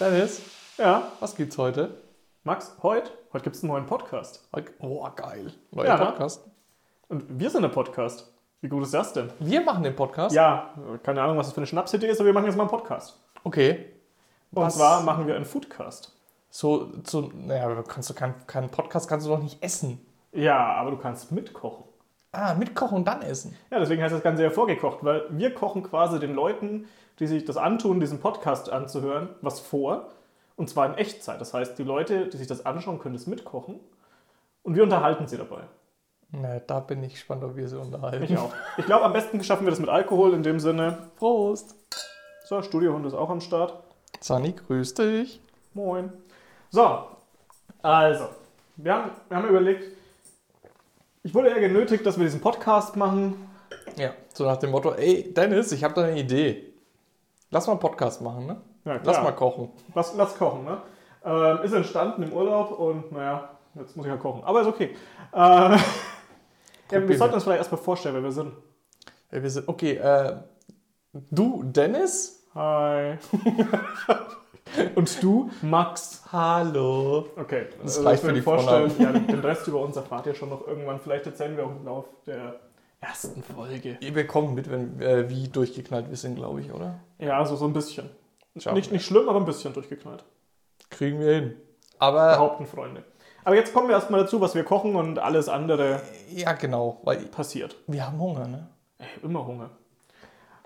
Dennis, Ja, was gibt's heute? Max, heute, heute gibt es einen neuen Podcast. Oh, geil. Neuer Ja. Podcast. Und wir sind der Podcast. Wie gut ist das denn? Wir machen den Podcast? Ja, keine Ahnung, was das für eine Schnapsidee ist, aber wir machen jetzt mal einen Podcast. Okay. Und Was- zwar machen wir einen Foodcast. So, so, naja, kannst du keinen keinen Podcast kannst du doch nicht essen. Ja, aber du kannst mitkochen. Ah, mitkochen und dann essen. Ja, deswegen heißt das Ganze ja vorgekocht, weil wir kochen quasi den Leuten, die sich das antun, diesen Podcast anzuhören, was vor. Und zwar in Echtzeit. Das heißt, die Leute, die sich das anschauen, können das mitkochen. Und wir unterhalten sie dabei. Na, da bin ich gespannt, ob wir sie unterhalten. Ich auch. Ich glaube, am besten schaffen wir das mit Alkohol in dem Sinne. Prost. So, Studiohund ist auch am Start. Sani, grüß dich. Moin. So, also, wir haben, wir haben überlegt, ich wurde ja genötigt, dass wir diesen Podcast machen. Ja, so nach dem Motto, ey, Dennis, ich habe da eine Idee. Lass mal einen Podcast machen, ne? Ja, Lass mal kochen. Lass, lass kochen, ne? Ähm, ist entstanden im Urlaub und naja, jetzt muss ich ja kochen. Aber ist okay. Äh, ja, wir sollten uns vielleicht erstmal vorstellen, wer wir sind. Ja, wir sind, okay, äh, du, Dennis? Hi. und du, Max. Hallo. Okay, Das also, reicht für die vorstellen. Ja, den- Rest über uns erfahrt ihr schon noch irgendwann. Vielleicht erzählen wir auch im Laufe der ersten Folge. Wir kommen mit, wenn, äh, wie durchgeknallt wir sind, glaube ich, oder? Ja, also so ein bisschen. Nicht, wir. nicht schlimm, aber ein bisschen durchgeknallt. Kriegen wir hin. Aber, Behaupten Freunde. Aber jetzt kommen wir erstmal dazu, was wir kochen und alles andere ja, genau, weil passiert. wir haben Hunger, ne? Ey, immer Hunger.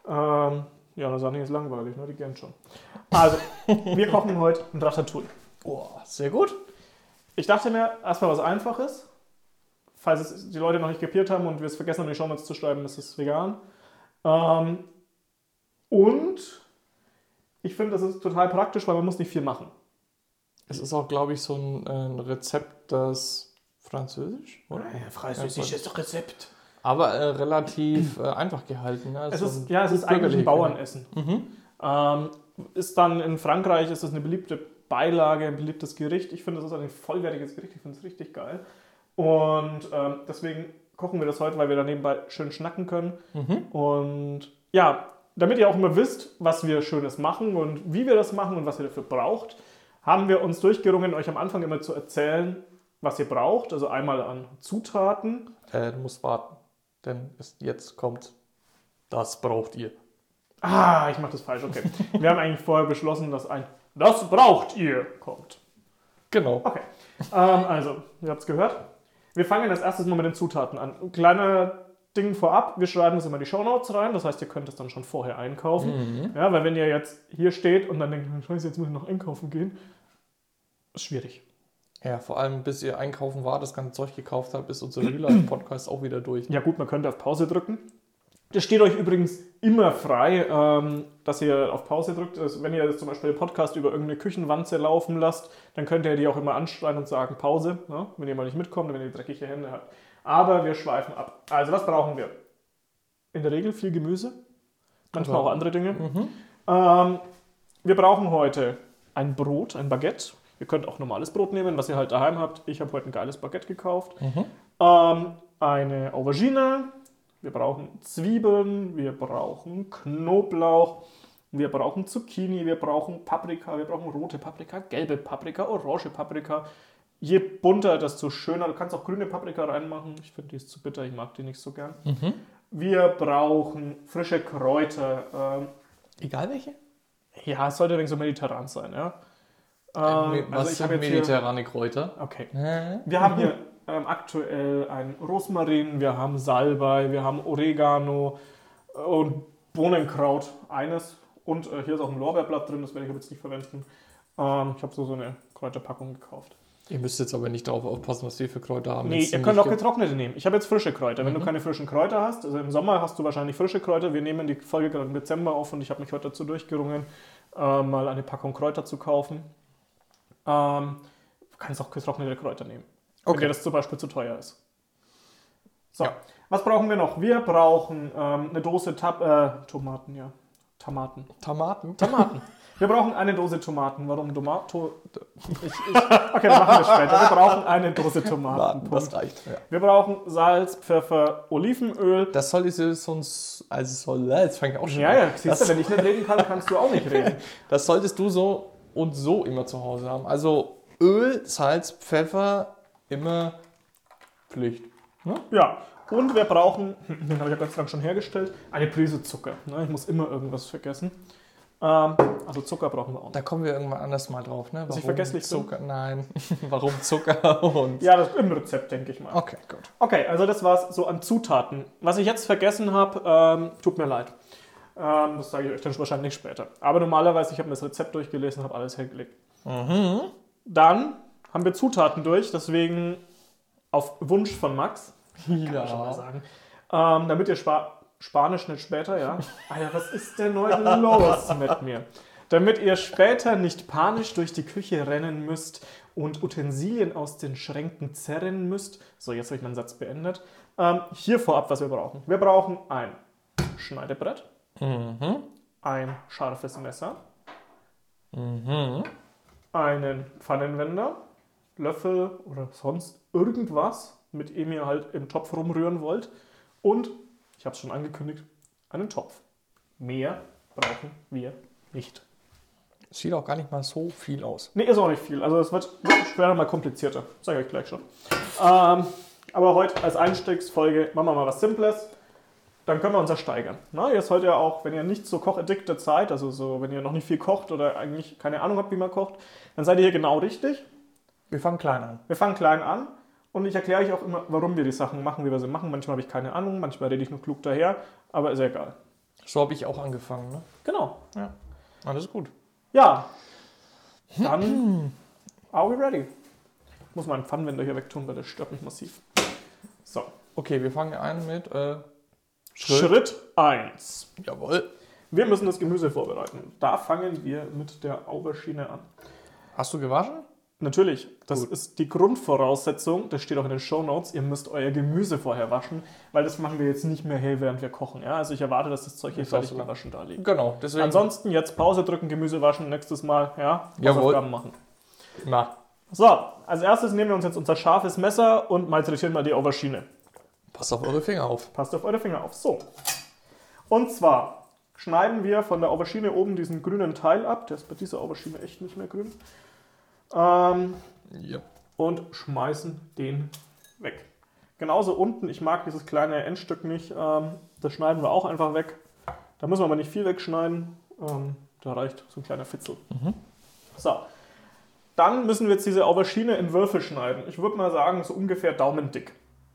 Ähm, ja, das ist langweilig, ne? Die gern schon. Also, wir kochen heute ein Ratatouille. Boah, sehr gut. Ich dachte mir, erstmal was Einfaches. Falls es die Leute noch nicht kapiert haben und wir es vergessen haben, in die Shownotes zu schreiben, ist es vegan. Ähm, und ich finde, das ist total praktisch, weil man muss nicht viel machen. Es ist auch, glaube ich, so ein, äh, ein Rezept, das französisch, oder? französisches Rezept. Aber äh, relativ äh, einfach gehalten. Ne? Es ist, ja, es ist eigentlich ein Bauernessen. Mhm. Ähm, ist dann in Frankreich ist es eine beliebte Beilage, ein beliebtes Gericht. Ich finde, das ist ein vollwertiges Gericht. Ich finde es richtig geil. Und ähm, deswegen kochen wir das heute, weil wir da nebenbei schön schnacken können. Mhm. Und ja, damit ihr auch immer wisst, was wir Schönes machen und wie wir das machen und was ihr dafür braucht, haben wir uns durchgerungen, euch am Anfang immer zu erzählen, was ihr braucht. Also einmal an Zutaten. Äh, du musst warten, denn es, jetzt kommt, das braucht ihr. Ah, ich mache das falsch, okay. wir haben eigentlich vorher beschlossen, dass ein Das braucht ihr kommt. Genau. Okay, ähm, also, ihr habt es gehört. Wir fangen als erstes mal mit den Zutaten an. Ein kleiner Ding vorab, wir schreiben das immer in die Shownotes rein, das heißt, ihr könnt es dann schon vorher einkaufen. Mhm. Ja, weil wenn ihr jetzt hier steht und dann denkt, scheiße, jetzt muss ich noch einkaufen gehen, ist schwierig. Ja, vor allem bis ihr einkaufen war, das ganze Zeug gekauft habt, ist unser Real Life Podcast auch wieder durch. Ja gut, man könnte auf Pause drücken. Das steht euch übrigens immer frei, ähm, dass ihr auf Pause drückt. Also wenn ihr jetzt zum Beispiel den Podcast über irgendeine Küchenwanze laufen lasst, dann könnt ihr die auch immer anschreien und sagen Pause, ne? wenn ihr mal nicht mitkommt, wenn ihr dreckige Hände habt. Aber wir schweifen ab. Also was brauchen wir? In der Regel viel Gemüse, manchmal Genau. auch andere Dinge. Mhm. Ähm, wir brauchen heute ein Brot, ein Baguette. Ihr könnt auch normales Brot nehmen, was ihr halt daheim habt. Ich habe heute ein geiles Baguette gekauft. Mhm. Ähm, eine Aubergine, wir brauchen Zwiebeln, wir brauchen Knoblauch, wir brauchen Zucchini, wir brauchen Paprika, wir brauchen rote Paprika, gelbe Paprika, orange Paprika. Je bunter, desto schöner. Du kannst auch grüne Paprika reinmachen. Ich finde, die ist zu bitter, ich mag die nicht so gern. Mhm. Wir brauchen frische Kräuter. Ähm, Egal welche? ja, es sollte wenig so mediterran sein, ja. Äh, Ähm, was also ich sind habe jetzt hier, mediterrane Kräuter? Okay. Wir haben hier ähm, aktuell ein Rosmarin, wir haben Salbei, wir haben Oregano äh, und Bohnenkraut, eines. Und äh, hier ist auch ein Lorbeerblatt drin, das werde ich aber jetzt nicht verwenden. Ähm, ich habe so, so eine Kräuterpackung gekauft. Ihr müsst jetzt aber nicht darauf aufpassen, was wir für Kräuter haben. Nee, ihr könnt auch ge- getrocknete nehmen. Ich habe jetzt frische Kräuter. Wenn du Mhm. keine frischen Kräuter hast, also im Sommer hast du wahrscheinlich frische Kräuter. Wir nehmen die Folge gerade im Dezember auf und ich habe mich heute dazu durchgerungen, äh, mal eine Packung Kräuter zu kaufen. Ähm, du kannst auch getrocknete Kräuter nehmen, wenn Okay. dir das zum Beispiel zu teuer ist. So, Ja. was brauchen wir noch? Wir brauchen ähm, eine Dose Tab äh, Tomaten, ja. Tomaten. Tomaten. Tomaten. Wir brauchen eine Dose Tomaten. Warum Tomato? Ich, ich, okay, das machen wir später. Wir brauchen eine Dose Tomaten. Das Punkt. reicht. Ja. Wir brauchen Salz, Pfeffer, Olivenöl. Das soll diese sonst, also soll, jetzt fange ich auch schon Ja, an. ja, siehst das, du, wenn ich nicht reden kann, kannst du auch nicht reden. das solltest du so und so immer zu Hause haben. Also Öl, Salz, Pfeffer immer Pflicht. Ne? Ja, und wir brauchen, den habe ich ja sei Dank schon hergestellt, eine Prise Zucker. Ne? Ich muss immer irgendwas vergessen. Ähm, also Zucker brauchen wir auch. Da kommen wir irgendwann anders mal drauf, ne? Dass ich vergesslich bin? Zucker? Nein. Warum Zucker und. Ja, das ist im Rezept, denke ich mal. Okay, gut. Okay, also das war's so an Zutaten. Was ich jetzt vergessen habe, ähm, tut mir leid. Ähm, das sage ich euch dann wahrscheinlich später. Aber normalerweise, ich habe mir das Rezept durchgelesen, habe alles hergelegt. Mhm. Dann haben wir Zutaten durch, deswegen auf Wunsch von Max, kann ich schon mal Ja. sagen, ähm, damit ihr Spa Spanisch nicht später, ja? Alter, was ist denn heute los mit mir? Damit ihr später nicht panisch durch die Küche rennen müsst und Utensilien aus den Schränken zerren müsst. So, jetzt habe ich meinen Satz beendet. Ähm, hier vorab, was wir brauchen. Wir brauchen ein Schneidebrett, Mhm. ein scharfes Messer, Mhm. einen Pfannenwender, Löffel oder sonst irgendwas, mit dem ihr halt im Topf rumrühren wollt. Und, ich habe es schon angekündigt, einen Topf. Mehr brauchen wir nicht. Sieht auch gar nicht mal so viel aus. Nee, ist auch nicht viel. Also es wird, später mal komplizierter. Sag ich euch gleich schon. Ähm, aber heute als Einstiegsfolge machen wir mal was Simples. Dann können wir uns ja steigern. Na, ihr sollt ja auch, wenn ihr nicht so kochaddicted seid, also so, wenn ihr noch nicht viel kocht oder eigentlich keine Ahnung habt, wie man kocht, dann seid ihr hier genau richtig. Wir fangen klein an. Wir fangen klein an und ich erkläre euch auch immer, warum wir die Sachen machen, wie wir sie machen. Manchmal habe ich keine Ahnung, manchmal rede ich nur klug daher, aber ist egal. So habe ich auch angefangen, ne? Genau. Ja. Alles gut. Ja, dann are we ready. Ich muss meinen Pfannenwender hier wegtun, weil das stört mich massiv. So, Okay, wir fangen an mit äh, Schritt 1. Jawohl. Wir müssen das Gemüse vorbereiten. Da fangen wir mit der Aubergine an. Hast du gewaschen? Natürlich, das Gut. ist die Grundvoraussetzung, das steht auch in den Shownotes, ihr müsst euer Gemüse vorher waschen, weil das machen wir jetzt nicht mehr hier, während wir kochen. Ja? Also ich erwarte, dass das Zeug hier Das fertig lang. gewaschen da liegt. Genau, deswegen. Ansonsten jetzt Pause drücken, Gemüse waschen, nächstes Mal, ja. Hausaufgaben machen. Na, So, als erstes nehmen wir uns jetzt unser scharfes Messer und malträtieren mal die Aubergine. passt auf eure Finger auf. Passt auf eure Finger auf. So. Und zwar schneiden wir von der Aubergine oben diesen grünen Teil ab. Der ist bei dieser Aubergine echt nicht mehr grün. Ähm, Ja. und schmeißen den weg. Genauso unten, ich mag dieses kleine Endstück nicht. Ähm, das schneiden wir auch einfach weg. Da müssen wir aber nicht viel wegschneiden. Ähm, da reicht so ein kleiner Fitzel. So. Dann müssen wir jetzt diese Aubergine in Würfel schneiden. Ich würde mal sagen, so ungefähr daumendick.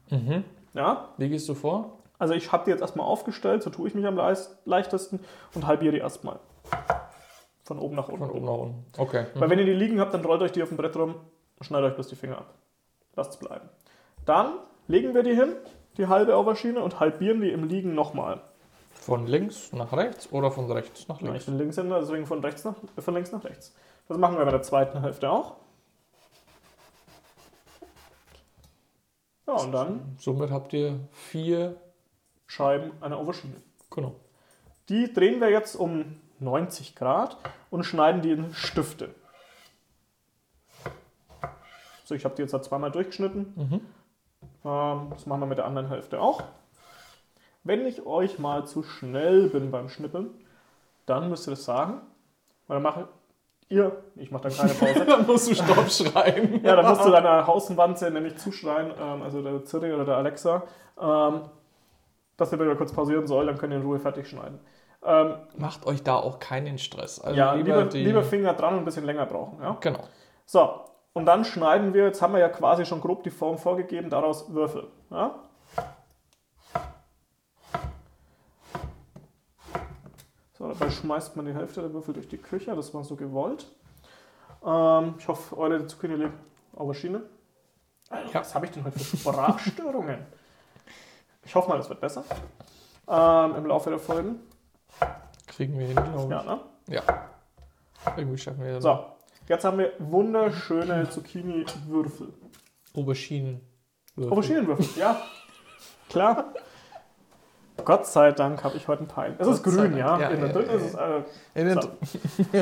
Mhm. Ja? Wie gehst du vor? Also ich habe die jetzt erstmal aufgestellt, so tue ich mich am leichtesten und halbiere die erstmal. Von oben nach unten. Von oben nach unten. Okay. Weil wenn ihr die liegen habt, dann rollt euch die auf dem Brett rum, schneidet euch bloß die Finger ab. Lasst es bleiben. Dann legen wir die hin, die halbe Aubergine, und halbieren die im Liegen nochmal. Von links nach rechts oder von rechts nach Ja, ich links? bin Linkshänder, deswegen von, rechts nach, äh, von links nach rechts. Das machen wir bei der zweiten Hälfte auch. Ja, und dann Somit habt ihr vier. Scheiben einer Aubergine. Genau. Die drehen wir jetzt um 90 Grad und schneiden die in Stifte. So, ich habe die jetzt halt zweimal durchgeschnitten. Mhm. Ähm, das machen wir mit der anderen Hälfte auch. Wenn ich euch mal zu schnell bin beim Schnippeln, dann müsst ihr das sagen. Weil dann mache ihr, ich mache dann keine Pause. Dann musst du Stopp schreien. ja, dann musst du deiner Hauswanze nämlich zuschreien, ähm, also der Zirri oder der Alexa, ähm, dass ihr bitte kurz pausieren soll, dann könnt ihr in Ruhe fertig schneiden. Ähm, Macht euch da auch keinen Stress. Also ja, lieber, lieber, die. lieber Finger dran und ein bisschen länger brauchen. Ja? Genau. So, und dann schneiden wir, jetzt haben wir ja quasi schon grob die Form vorgegeben, daraus Würfel. Ja? So, dabei schmeißt man die Hälfte der Würfel durch die Küche, das war so gewollt. Ähm, ich hoffe, eure Zucchini lebt Aubergine. Alter, Ja. Was habe ich denn heute für Sprachstörungen? ich hoffe mal, das wird besser ähm, im Laufe der Folgen. Kriegen wir hin, glaube Ja, ich. ne? Ja. Irgendwie schaffen wir das. So, jetzt haben wir wunderschöne Zucchini-Würfel. Auberginen. Auberginenwürfel, ja. Klar. Gott sei Dank habe ich heute einen Teil. Es ist Gott sei grün, ja. Ja, In der ja, dritten ja, ist es, äh, In den So.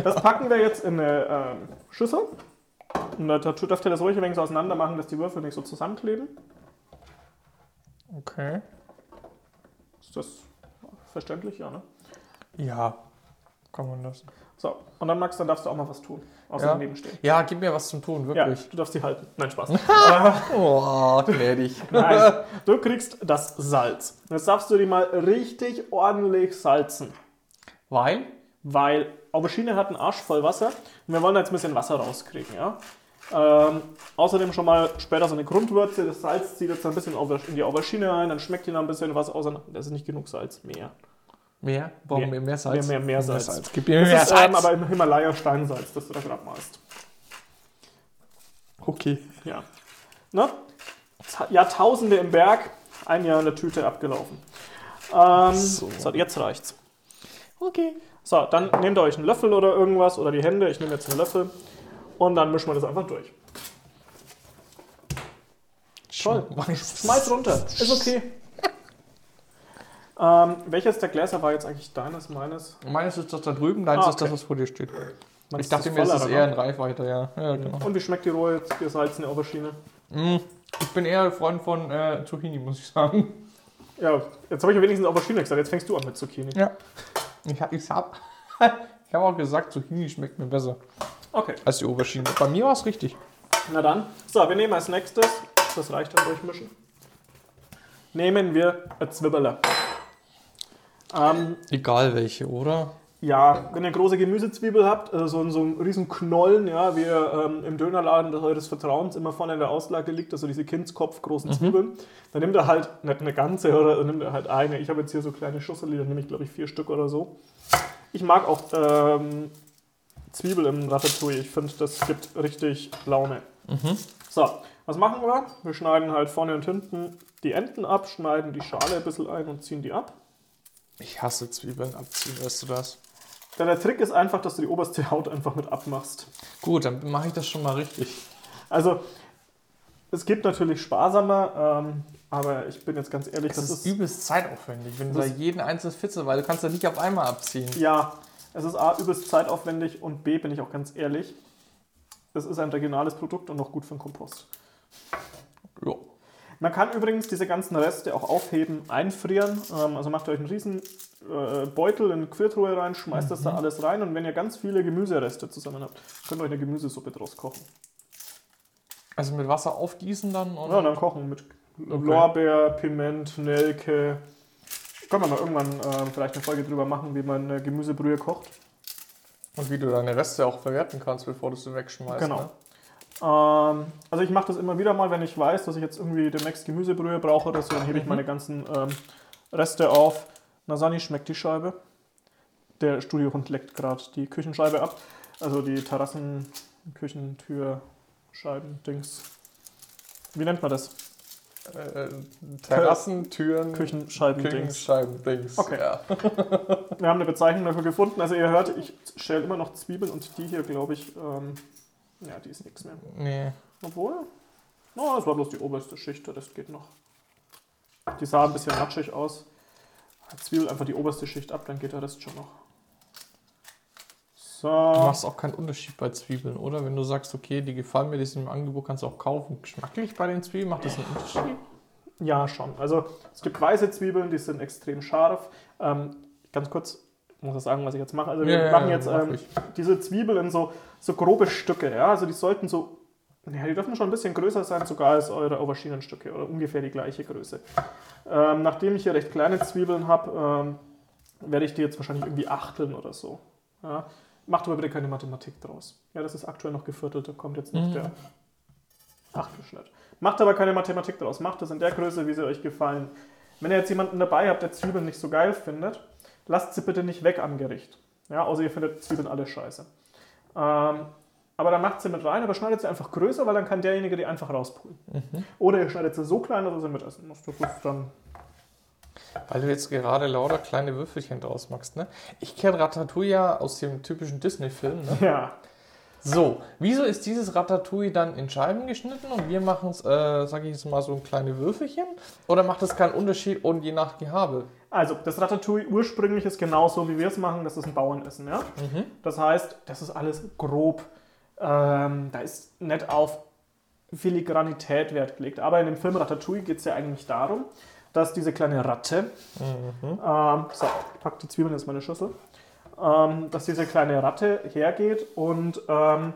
das packen wir jetzt in eine ähm, Schüssel. Und da dürft ihr das ruhig ein wenig so auseinander machen, dass die Würfel nicht so zusammenkleben. Okay. Ist das verständlich? Ja, ne? Ja. Kann man das. So, und dann Max, dann darfst du auch mal was tun. Außer Ja. daneben stehen. Ja, gib mir was zum Tun, Ja, wirklich. du darfst die halten. Nein, Spaß. Oh, gnädig. Nein, du kriegst das Salz. Jetzt darfst du die mal richtig ordentlich salzen. Weil? Weil Aubergine hat einen Arsch voll Wasser und wir wollen jetzt ein bisschen Wasser rauskriegen. Ja? Ähm, außerdem schon mal später so eine Grundwürze. Das Salz zieht jetzt ein bisschen in die Aubergine ein, dann schmeckt die noch ein bisschen was aus. Das ist nicht genug Salz, mehr. Mehr? Warum mehr, mehr Salz? Mehr, mehr, mehr Salz. Gib mir mehr Salz. ähm, aber im Himalaya Steinsalz, das du da gerade malst. okay. Ja. Ne? Jahrtausende im Berg, ein Jahr in der Tüte abgelaufen. Ähm, so. So. jetzt reicht's. Okay. So, dann nehmt ihr euch einen Löffel oder irgendwas oder die Hände. Ich nehme jetzt einen Löffel und dann mischen wir das einfach durch. Toll. Schmeiß runter. Ist okay. Ähm, welches der Gläser war jetzt eigentlich deines, meines? Meines ist das da drüben, deins Ah, ist das, okay. was vor dir steht. Meins Ich dachte mir, es ist eher ein Reifweiter, ja. Ja, genau. Und wie schmeckt die rohe, jetzt gesalzene Aubergine? Mm, Ich bin eher Freund von äh, Zucchini, muss ich sagen. Ja, jetzt habe ich ja wenigstens Aubergine gesagt. Jetzt fängst du an mit Zucchini. Ja. Ich habe ich hab, ich hab auch gesagt, Zucchini schmeckt mir besser Okay, als die Aubergine. Bei mir war es richtig. na dann. So, wir nehmen als nächstes, das reicht dann durchmischen, nehmen wir eine Zwibberle. Ähm, Egal welche, oder? Ja, wenn ihr große Gemüsezwiebel habt, äh, so, in so einem riesen Knollen, ja, wie ähm, im Dönerladen eures Vertrauens immer vorne in der Auslage liegt, also diese Kindskopf großen Zwiebeln, dann nimmt ihr halt nicht eine ganze oder dann nimmt ihr halt eine. Ich habe jetzt hier so kleine Schüssel, dann nehme ich glaube ich vier Stück oder so. Ich mag auch ähm, Zwiebel im Ratatouille. Ich finde, das gibt richtig Laune. So, was machen wir? Wir schneiden halt vorne und hinten die Enden ab, schneiden die Schale ein bisschen ein und ziehen die ab. Ich hasse Zwiebeln abziehen, weißt du das? Denn der Trick ist einfach, dass du die oberste Haut einfach mit abmachst. Gut, dann mache ich das schon mal richtig. Also, es gibt natürlich sparsamer, ähm, aber ich bin jetzt ganz ehrlich, Das, das, ist, ist, übelst zeitaufwendig, wenn du da jeden einzelnen Fitze, weil du kannst ja nicht auf einmal abziehen. ja, es ist A, übelst zeitaufwendig und B, bin ich auch ganz ehrlich, es ist ein regionales Produkt und noch gut für den Kompost. Ja. Man kann übrigens diese ganzen Reste auch aufheben, einfrieren. Ähm, also macht euch einen riesen äh, Beutel in Gefriertruhe rein, schmeißt das da alles rein und wenn ihr ganz viele Gemüsereste zusammen habt, könnt ihr euch eine Gemüsesuppe draus kochen. Also mit Wasser aufgießen dann und Ja, dann kochen mit Lorbeer, Piment, Nelke. Können wir mal irgendwann ähm, vielleicht eine Folge drüber machen, wie man eine Gemüsebrühe kocht. Und wie du deine Reste auch verwerten kannst, bevor du sie wegschmeißt. Genau. Ne? Ähm, also ich mache das immer wieder mal, wenn ich weiß, dass ich jetzt irgendwie demnächst Gemüsebrühe brauche oder so, dann hebe ich Mhm. meine ganzen ähm, Reste auf. Na Sani, schmeckt die Scheibe? Der Studiohund leckt gerade die Küchenscheibe ab. Also die Terrassen, Küchentür, Scheiben, Dings. Wie nennt man das? Äh, Terrassen, Türen, Küchenscheiben, Dings. Küchenscheiben, Dings. Okay. Ja. Wir haben eine Bezeichnung dafür gefunden. Also ihr hört, ich schäle immer noch Zwiebeln und die hier, glaube ich, ähm, ja, die ist nichts mehr. Nee. Obwohl, no, es war bloß die oberste Schicht, Rest geht noch. Die sah ein bisschen matschig aus. Zwiebel einfach die oberste Schicht ab, dann geht der Rest schon noch. Du So. machst auch keinen Unterschied bei Zwiebeln, oder? Wenn du sagst, okay, die gefallen mir, die sind im Angebot, kannst du auch kaufen. Geschmacklich bei den Zwiebeln macht das einen Unterschied? Ja, schon. Also es gibt weiße Zwiebeln, die sind extrem scharf. Ähm, ganz kurz, ich muss das sagen, was ich jetzt mache. Also wir Ja, ja, machen ja, jetzt mach ähm, diese Zwiebeln in so, so grobe Stücke. Ja? Also die sollten so, ja, die dürfen schon ein bisschen größer sein, sogar als eure Auberginenstücke oder ungefähr die gleiche Größe. Ähm, nachdem ich hier recht kleine Zwiebeln habe, ähm, werde ich die jetzt wahrscheinlich irgendwie achteln oder so. Ja? Macht aber bitte keine Mathematik draus. Ja, das ist aktuell noch geviertelt, da kommt jetzt nicht Mhm. der Achtelschnitt. Macht aber keine Mathematik draus. Macht das in der Größe, wie sie euch gefallen. Wenn ihr jetzt jemanden dabei habt, der Zwiebeln nicht so geil findet, lasst sie bitte nicht weg am Gericht. Ja, außer ihr findet Zwiebeln alle scheiße. Ähm, aber dann macht sie mit rein, aber schneidet sie einfach größer, weil dann kann derjenige die einfach rauspulen. Oder ihr schneidet sie so klein, dass ihr sie mitessen müsst. Das ist dann Weil du jetzt gerade lauter kleine Würfelchen draus machst, ne? Ich kenne Ratatouille ja aus dem typischen Disney-Film, ne? ja. So, wieso ist dieses Ratatouille dann in Scheiben geschnitten und wir machen es, äh, sage ich jetzt mal, so ein kleine Würfelchen? Oder macht das keinen Unterschied und je nach Gehabe? Also, das Ratatouille ursprünglich ist genauso, wie wir es machen. Das ist ein Bauernessen, ja? Das heißt, das ist alles grob. Ähm, da ist nicht auf Filigranität Wert gelegt. Aber in dem Film Ratatouille geht es ja eigentlich darum, dass diese kleine Ratte, ähm, so, ich pack die Zwiebeln jetzt in meine Schüssel, ähm, dass diese kleine Ratte hergeht und ähm,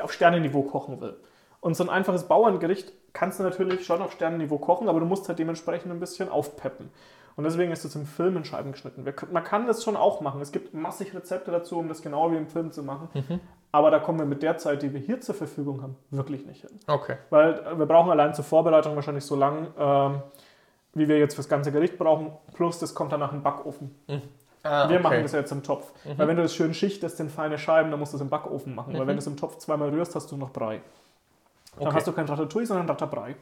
auf Sternenniveau kochen will. Und so ein einfaches Bauerngericht kannst du natürlich schon auf Sternenniveau kochen, aber du musst halt dementsprechend ein bisschen aufpeppen. Und deswegen ist es im Film in Scheiben geschnitten. Man kann das schon auch machen. Es gibt massig Rezepte dazu, um das genau wie im Film zu machen. Aber da kommen wir mit der Zeit, die wir hier zur Verfügung haben, wirklich nicht hin. Okay. Weil äh, wir brauchen allein zur Vorbereitung wahrscheinlich so lang, ähm, wie wir jetzt fürs ganze Gericht brauchen. Plus, das kommt danach im Backofen. Ah, Wir machen das jetzt im Topf. Weil wenn du das schön schichtest in feine Scheiben, dann musst du es im Backofen machen. Weil wenn du es im Topf zweimal rührst, hast du noch Brei. Dann Okay. hast du kein Ratatouille, sondern Rattabrei.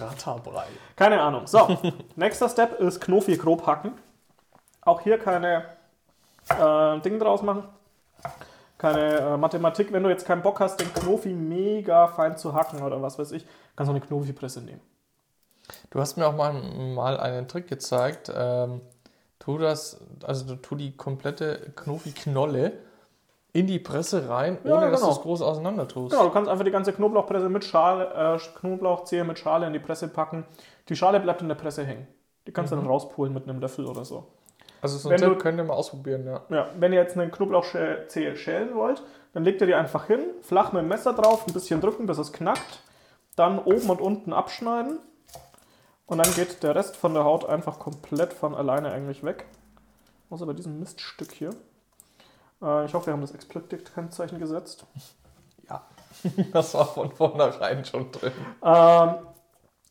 Ratterbrei. Keine Ahnung. So, nächster Step ist Knofi grob hacken. Auch hier keine äh, Dinge draus machen. Keine äh, Mathematik. Wenn du jetzt keinen Bock hast, den Knofi mega fein zu hacken oder was weiß ich, kannst du eine Knofi-Presse nehmen. Du hast mir auch mal, mal einen Trick gezeigt. Ähm, tu das, also du tu die komplette Knofi-Knolle in die Presse rein, Ja, ohne dass du genau. es groß auseinander tust. Genau, du kannst einfach die ganze Knoblauchpresse mit Schale, äh, Knoblauchzehe mit Schale in die Presse packen. Die Schale bleibt in der Presse hängen. Die kannst du dann rauspulen mit einem Löffel oder so. Also so ein Wenn du- Tipp könnt ihr mal ausprobieren, ja. Ja, wenn ihr jetzt eine Knoblauchzehe schälen wollt, dann legt ihr die einfach hin, flach mit dem Messer drauf, ein bisschen drücken, bis es knackt, dann oben und unten abschneiden und dann geht der Rest von der Haut einfach komplett von alleine eigentlich weg. Außer bei diesem Miststück hier. Äh, ich hoffe, wir haben das Explicit-Kennzeichen gesetzt. Ja. Das war von vornherein schon drin. Ähm,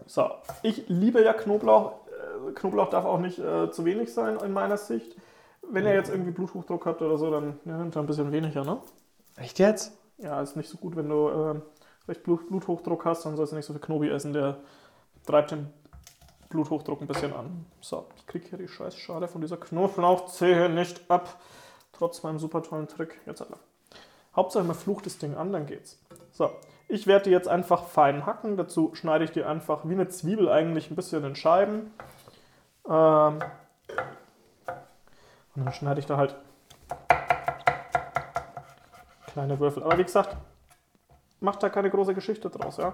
so, ich liebe ja Knoblauch. Äh, Knoblauch darf auch nicht äh, zu wenig sein in meiner Sicht. Wenn ihr jetzt irgendwie Bluthochdruck habt oder so, dann ja, nehmt ihr ein bisschen weniger, ne? Echt jetzt? Ja, ist nicht so gut, wenn du ähm, recht Blut, Bluthochdruck hast, dann sollst du nicht so viel Knobi essen, der treibt den Bluthochdruck ein bisschen an. So, ich kriege hier die Scheißschale von dieser Knoblauchzehe nicht ab, trotz meinem super tollen Trick. Jetzt aber. Hauptsache, man flucht das Ding an, dann geht's. So, ich werde die jetzt einfach fein hacken. Dazu schneide ich die einfach wie eine Zwiebel eigentlich ein bisschen in Scheiben. Ähm, und dann schneide ich da halt kleine Würfel. Aber wie gesagt, macht da keine große Geschichte draus, ja.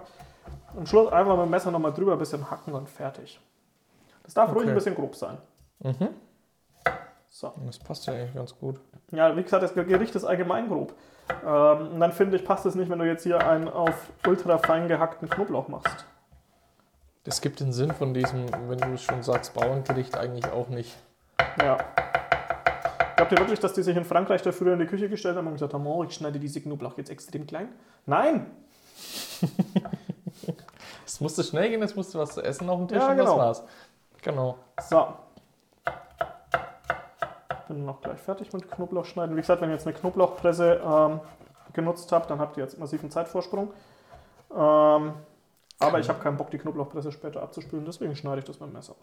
Am Schluss einfach mit dem Messer nochmal drüber ein bisschen hacken und fertig. Das darf ruhig Okay. ein bisschen grob sein. Mhm. So. Das passt ja eigentlich ganz gut. Ja, wie gesagt, das Gericht ist allgemein grob. Ähm, und dann finde ich, passt es nicht, wenn du jetzt hier einen auf ultra fein gehackten Knoblauch machst. Das gibt den Sinn von diesem, wenn du es schon sagst, Bauerngericht eigentlich auch nicht. Ja. Glaubt ihr wirklich, dass die sich in Frankreich da früher in die Küche gestellt haben und gesagt haben, oh, ich schneide diese Knoblauch jetzt extrem klein? Nein! Es musste schnell gehen, es musste was zu essen auf dem Tisch Ja, und genau. das war's. Genau. So. Bin noch gleich fertig mit Knoblauch schneiden. Wie gesagt, wenn ihr jetzt eine Knoblauchpresse ähm, genutzt habt, dann habt ihr jetzt massiven Zeitvorsprung. Ähm, aber ich habe keinen Bock, die Knoblauchpresse später abzuspülen, deswegen schneide ich das mit dem Messer.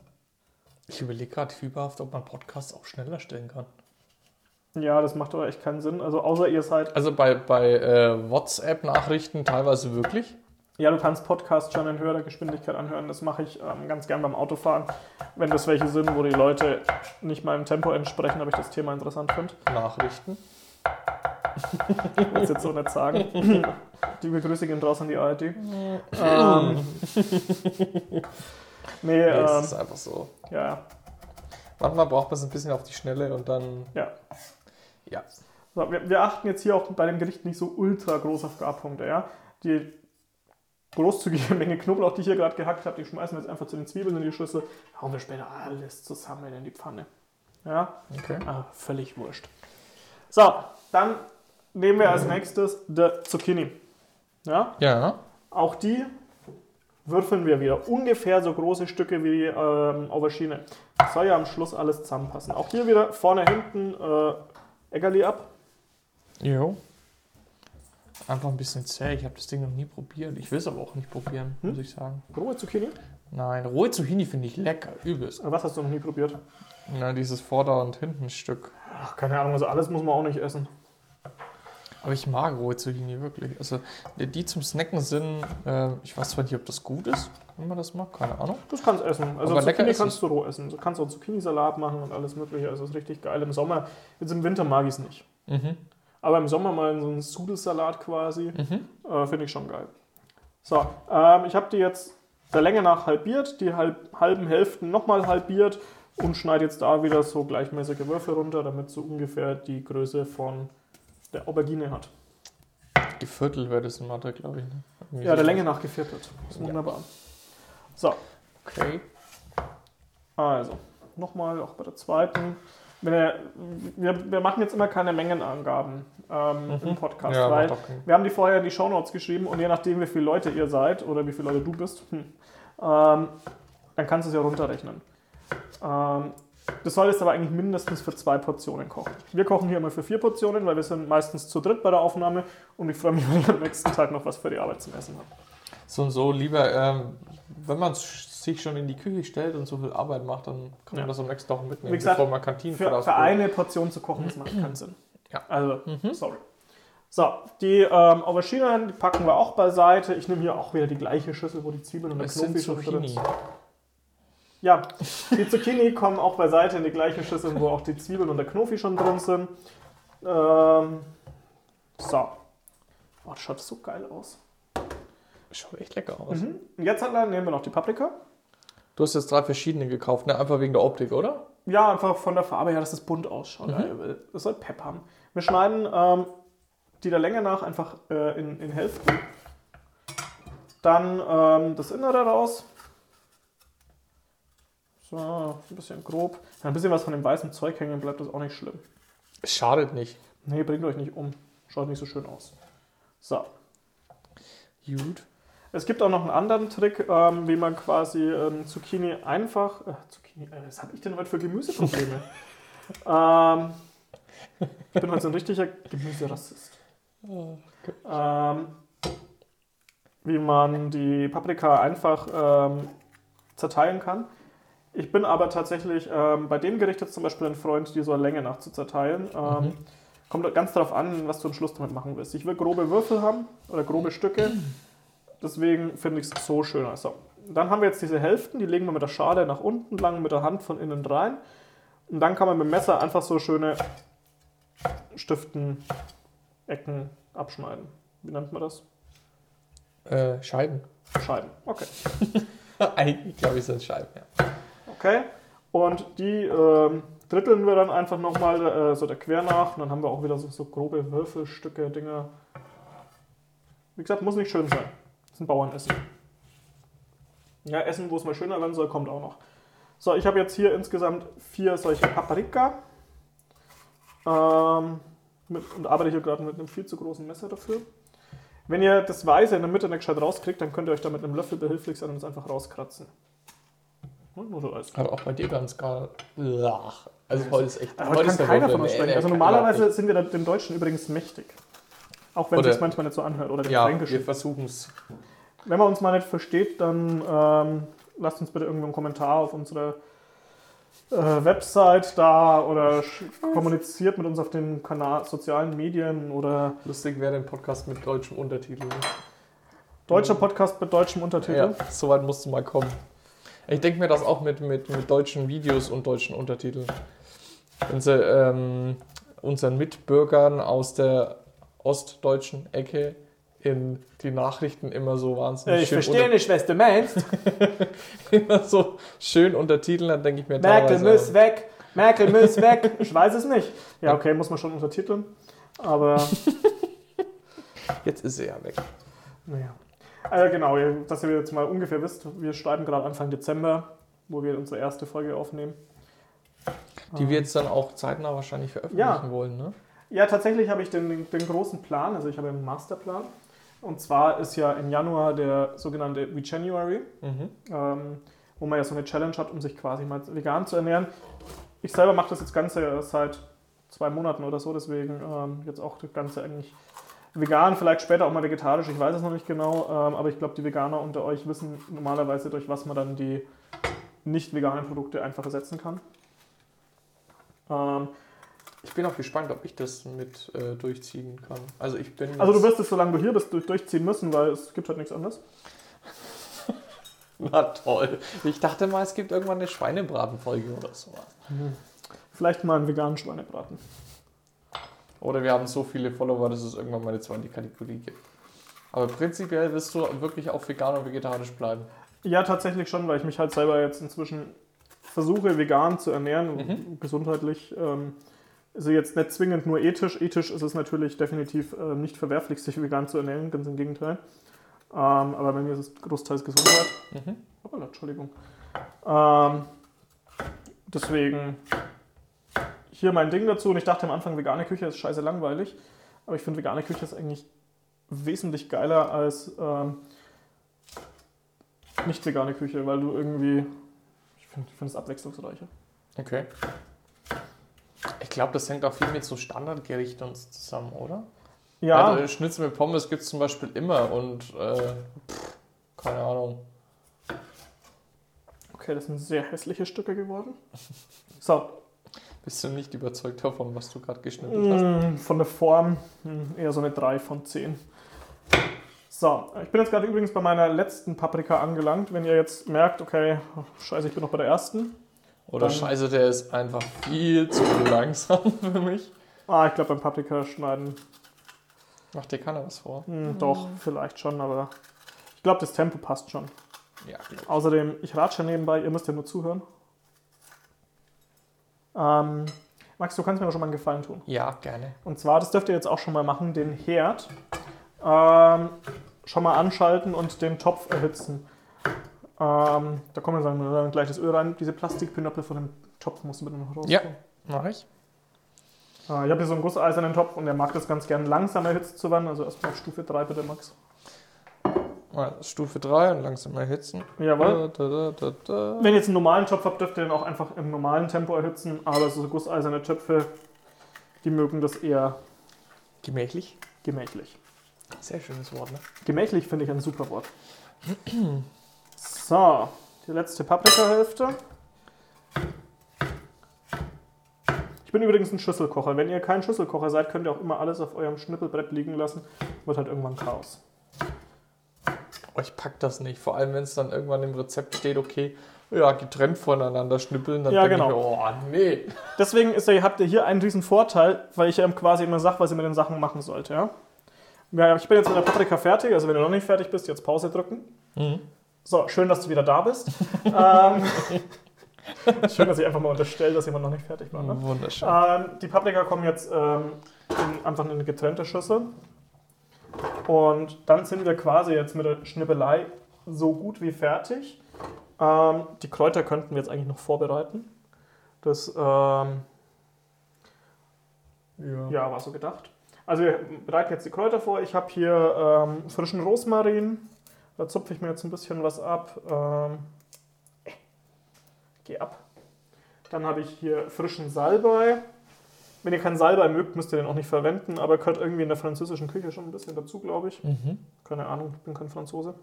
Ich überlege gerade fieberhaft, ob man Podcasts auch schneller stellen kann. Ja, das macht aber echt keinen Sinn. Also außer ihr seid. Also bei, bei äh, WhatsApp-Nachrichten teilweise wirklich. Ja, du kannst Podcasts schon in höherer Geschwindigkeit anhören. Das mache ich ähm, ganz gern beim Autofahren. Wenn das welche sind, wo die Leute nicht meinem Tempo entsprechen, aber ich das Thema interessant finde. Nachrichten. Ich will es jetzt so nicht sagen. Liebe Grüße gehen draußen an die ARD. ähm, nee, Nee, es ähm, ist einfach so. ja, Manchmal braucht man es ein bisschen auf die Schnelle und dann. ja. Ja. So, wir, wir achten jetzt hier auch bei dem Gericht nicht so ultra groß auf Garpunkte. Ja? Die großzügige Menge Knoblauch, die ich hier gerade gehackt habe, die schmeißen wir jetzt einfach zu den Zwiebeln in die Schüssel. Hauen wir später alles zusammen in die Pfanne. Ja, Okay. ah, völlig wurscht. So, dann nehmen wir als nächstes die Zucchini. Ja, Ja. auch die würfeln wir wieder. Ungefähr so große Stücke wie ähm, Aubergine. Das soll ja am Schluss alles zusammenpassen. Auch hier wieder vorne, hinten äh, Eggerli ab. Jo. Einfach ein bisschen zäh. Ich habe das Ding noch nie probiert. Ich will es aber auch nicht probieren, Hm? muss ich sagen. Rohe Zucchini. Nein, rohe Zucchini finde ich lecker, übelst. Was hast du noch nie probiert? Na, dieses Vorder- und Hintenstück. Ach, keine Ahnung, also alles muss man auch nicht essen. Aber ich mag rohe Zucchini wirklich. Also die, zum Snacken sind, äh, ich weiß zwar nicht, ob das gut ist, wenn man das mag, keine Ahnung. Das kannst du essen. Also Aber lecker Zucchini kannst du roh essen. Du kannst auch Zucchini-Salat machen und alles mögliche. Also ist richtig geil im Sommer. Jetzt im Winter mag ich es nicht. Mhm. Aber im Sommer mal so einen Sudelsalat quasi, Mhm. äh, finde ich schon geil. So, ähm, ich habe die jetzt der Länge nach halbiert, die halb, halben Hälften nochmal halbiert und schneide jetzt da wieder so gleichmäßige Würfel runter, damit so ungefähr die Größe von der Aubergine hat. Geviertelt wäre das in Mathe, glaube ich. Ne? Irgendwie Ja, der. Länge nach geviertelt. Ist Ja. wunderbar. So, Okay. also, nochmal auch bei der zweiten. Wir, wir machen jetzt immer keine Mengenangaben ähm, im Podcast, Ja, weil wir haben die vorher in die Shownotes geschrieben und je nachdem, wie viele Leute ihr seid oder wie viele Leute du bist, hm, ähm, dann kannst du es ja runterrechnen. Ähm, das soll jetzt aber eigentlich mindestens für zwei Portionen kochen. Wir kochen hier immer für vier Portionen, weil wir sind meistens zu dritt bei der Aufnahme und ich freue mich, wenn ich am nächsten Tag noch was für die Arbeit zum Essen habe. So und so lieber, ähm, wenn man sich schon in die Küche stellt und so viel Arbeit macht, dann kann man Ja. das am nächsten Tag mitnehmen, Wie gesagt, bevor man Kantinen Für, für eine Portion zu kochen, das macht keinen Sinn. Ja. Also, sorry. So, die ähm, Auberginen, die packen wir auch beiseite. Ich nehme hier auch wieder die gleiche Schüssel, wo die Zwiebeln und der schon drin Zucchini. sind. Ja, die Zucchini kommen auch beiseite in die gleiche Schüssel, wo auch die Zwiebeln und der Knofi schon drin sind. Ähm, so. Oh, das schaut so geil aus. Schaut echt lecker aus. Mhm. Und jetzt nehmen wir noch die Paprika. Du hast jetzt drei verschiedene gekauft, ne? Einfach wegen der Optik, oder? Ja, einfach von der Farbe her, dass das bunt ausschaut. Mhm. Ja, Das soll Pep haben. Wir schneiden ähm, die der Länge nach einfach äh, in, in Hälften. Dann ähm, das Innere raus. So, ein bisschen grob. Wenn ein bisschen was von dem weißen Zeug hängen bleibt, das auch nicht schlimm. Es schadet nicht. Nee, bringt euch nicht um. Schaut nicht so schön aus. So. Gut. Es gibt auch noch einen anderen Trick, ähm, wie man quasi ähm, Zucchini einfach. Äh, Zucchini, äh, was habe ich denn heute für Gemüseprobleme? ähm, ich bin heute so ein richtiger Gemüserassist. Ähm, wie man die Paprika einfach ähm, zerteilen kann. Ich bin aber tatsächlich ähm, bei dem Gericht jetzt zum Beispiel ein Freund, die so eine Länge nach zu zerteilen. Mhm. Kommt ganz darauf an, was du am Schluss damit machen willst. Ich will grobe Würfel haben oder grobe Stücke. Deswegen finde ich es so schöner. So. Dann haben wir jetzt diese Hälften, die legen wir mit der Schale nach unten lang, mit der Hand von innen rein. Und dann kann man mit dem Messer einfach so schöne Stiften, Ecken abschneiden. Wie nennt man das? Äh, Scheiben. Scheiben. Okay. Eigentlich glaube ich, sind Scheiben, ja. Okay. Und die ähm, dritteln wir dann einfach nochmal äh, so der Quer nach. Und dann haben wir auch wieder so, so grobe Würfelstücke, Dinge. Wie gesagt, muss nicht schön sein. Das ist ein Bauernessen. Ja, Essen, wo es mal schöner werden soll, kommt auch noch. So, ich habe jetzt hier insgesamt vier solche Paprika. Ähm, mit, und arbeite hier gerade mit einem viel zu großen Messer dafür. Wenn ihr das Weiße in der Mitte nicht gescheit rauskriegt, dann könnt ihr euch da mit einem Löffel behilflich sein und es einfach rauskratzen. Hm, Nur so als Aber auch bei dir ganz gar. Also heute ist echt. Aber heute kann keiner von uns sprechen. Also normalerweise sind wir dem Deutschen übrigens mächtig. Auch wenn es sich manchmal nicht so anhört. Oder. Ja, wir Fränkischen. versuchen es. Wenn man uns mal nicht versteht, dann ähm, lasst uns bitte irgendwo einen Kommentar auf unserer äh, Website da oder kommuniziert mit uns auf den Kanal, sozialen Medien oder Lustig wäre ein Podcast mit deutschem Untertitel. deutscher Podcast mit deutschem Untertitel. Ja, soweit musst du mal kommen. Ich denke mir das auch mit, mit, mit deutschen Videos und deutschen Untertiteln. Wenn sie ähm, unseren Mitbürgern aus der ostdeutschen Ecke in die Nachrichten immer so wahnsinnig Äh, Ich schön, verstehe nicht, was du meinst. immer so schön untertiteln, dann denke ich mir Merkel muss weg. Merkel muss weg. Ich weiß es nicht. Ja, okay, muss man schon untertiteln. Aber Jetzt ist sie ja weg. Naja. Also genau, dass ihr jetzt mal ungefähr wisst, wir schreiben gerade Anfang Dezember, wo wir unsere erste Folge aufnehmen. Die wir jetzt dann auch zeitnah wahrscheinlich veröffentlichen Ja. wollen, ne? Ja, tatsächlich habe ich den, den großen Plan, also ich habe einen Masterplan. Und zwar ist ja im Januar der sogenannte January, Mhm. ähm, wo man ja so eine Challenge hat, um sich quasi mal vegan zu ernähren. Ich selber mache das jetzt Ganze seit zwei Monaten oder so, deswegen ähm, jetzt auch das Ganze eigentlich vegan, vielleicht später auch mal vegetarisch, ich weiß es noch nicht genau, ähm, aber ich glaube, die Veganer unter euch wissen normalerweise, durch was man dann die nicht veganen Produkte einfach ersetzen kann. Ich bin auch gespannt, ob ich das mit äh, durchziehen kann. Also ich bin. also du wirst es, solange du hier bist, durch- durchziehen müssen, weil es gibt halt nichts anderes. Na toll. Ich dachte mal, es gibt irgendwann eine Schweinebratenfolge oder sowas. Vielleicht mal einen veganen Schweinebraten. Oder wir haben so viele Follower, dass es irgendwann mal eine zweite Kategorie gibt. Aber prinzipiell wirst du wirklich auch vegan und vegetarisch bleiben. Ja, tatsächlich schon, weil ich mich halt selber jetzt inzwischen versuche vegan zu ernähren, Mhm. gesundheitlich. Ähm, also jetzt nicht zwingend nur ethisch. Ethisch ist es natürlich definitiv äh, nicht verwerflich, sich vegan zu ernähren, ganz im Gegenteil. Ähm, aber bei mir ist es großteils Gesundheit. Mhm. Hoppala, Entschuldigung. Ähm, deswegen hier mein Ding dazu. Und ich dachte am Anfang, vegane Küche ist scheiße langweilig. Aber ich finde, vegane Küche ist eigentlich wesentlich geiler als ähm, nicht vegane Küche, weil du irgendwie. Ich finde es abwechslungsreicher. Okay. Ich glaube, das hängt auch viel mit so Standardgerichten zusammen, oder? Ja, Also Schnitzel mit Pommes gibt es zum Beispiel immer und äh, pff, keine Ahnung. okay, das sind sehr hässliche Stücke geworden. So, Bist du nicht überzeugt davon, was du gerade geschnitten hast? Mm, Von der Form mm, eher so eine 3 von 10. So, ich bin jetzt gerade übrigens bei meiner letzten Paprika angelangt. Wenn ihr jetzt merkt, okay, scheiße, ich bin noch bei der ersten. Oder Dann- scheiße, der ist einfach viel zu langsam für mich. Ah, ich glaube beim Paprika schneiden, Macht dir keiner was vor? mm, doch, vielleicht schon, aber ich glaube, das Tempo passt schon. Ja, glaub. Außerdem, ich ratsche nebenbei, ihr müsst ja nur zuhören. Ähm, Max, du kannst mir doch schon mal einen Gefallen tun. ja gerne. Und zwar, das dürft ihr jetzt auch schon mal machen, den Herd ähm, schon mal anschalten und den Topf erhitzen. Ähm, da kommen wir dann gleich das Öl rein. Diese Plastikpinöppel von dem Topf muss bitte noch raus. Ja. Mach ich. Äh, ich habe hier so einen gusseisernen Topf und der mag das ganz gern langsam erhitzt zu werden. Also erstmal auf Stufe 3 bitte, Max. Mal Stufe 3 und langsam erhitzen. Jawohl. Da, da, da. Wenn ihr jetzt einen normalen Topf habt, dürft ihr den auch einfach im normalen Tempo erhitzen. Aber so gusseiserne Töpfe, die mögen das eher Gemächlich. gemächlich. Sehr schönes Wort, ne? Gemächlich finde ich ein super Wort. So, die letzte Paprikahälfte. Ich bin übrigens ein Schüsselkocher. Wenn ihr kein Schüsselkocher seid, könnt ihr auch immer alles auf eurem Schnippelbrett liegen lassen. Wird halt irgendwann Chaos. Oh, ich pack das nicht. Vor allem, wenn es dann irgendwann im Rezept steht, okay, ja, getrennt voneinander schnippeln, dann Ja, denke genau. ich oh nee. Deswegen ist, habt ihr hier einen riesen Vorteil, weil ich ja quasi immer sage, was ihr mit den Sachen machen sollt. Ja? Ja, ich bin jetzt mit der Paprika fertig, also wenn du noch nicht fertig bist, jetzt Pause drücken. Mhm. So, schön, dass du wieder da bist. ähm, schön, dass ich einfach mal unterstelle, dass jemand noch nicht fertig war. Ne? Wunderschön. Ähm, die Paprika kommen jetzt ähm, in, einfach in eine getrennte Schüssel. Und dann sind wir quasi jetzt mit der Schnippelei so gut wie fertig. Ähm, die Kräuter könnten wir jetzt eigentlich noch vorbereiten. Das ähm, ja. ja, war so gedacht. Also wir bereiten jetzt die Kräuter vor. Ich habe hier ähm, frischen Rosmarin. Da zupfe ich mir jetzt ein bisschen was ab. Ähm, äh, geh ab. Dann habe ich hier frischen Salbei. Wenn ihr keinen Salbei mögt, müsst ihr den auch nicht verwenden, aber gehört irgendwie in der französischen Küche schon ein bisschen dazu, glaube ich. Mhm. Keine Ahnung, ich bin kein Franzose.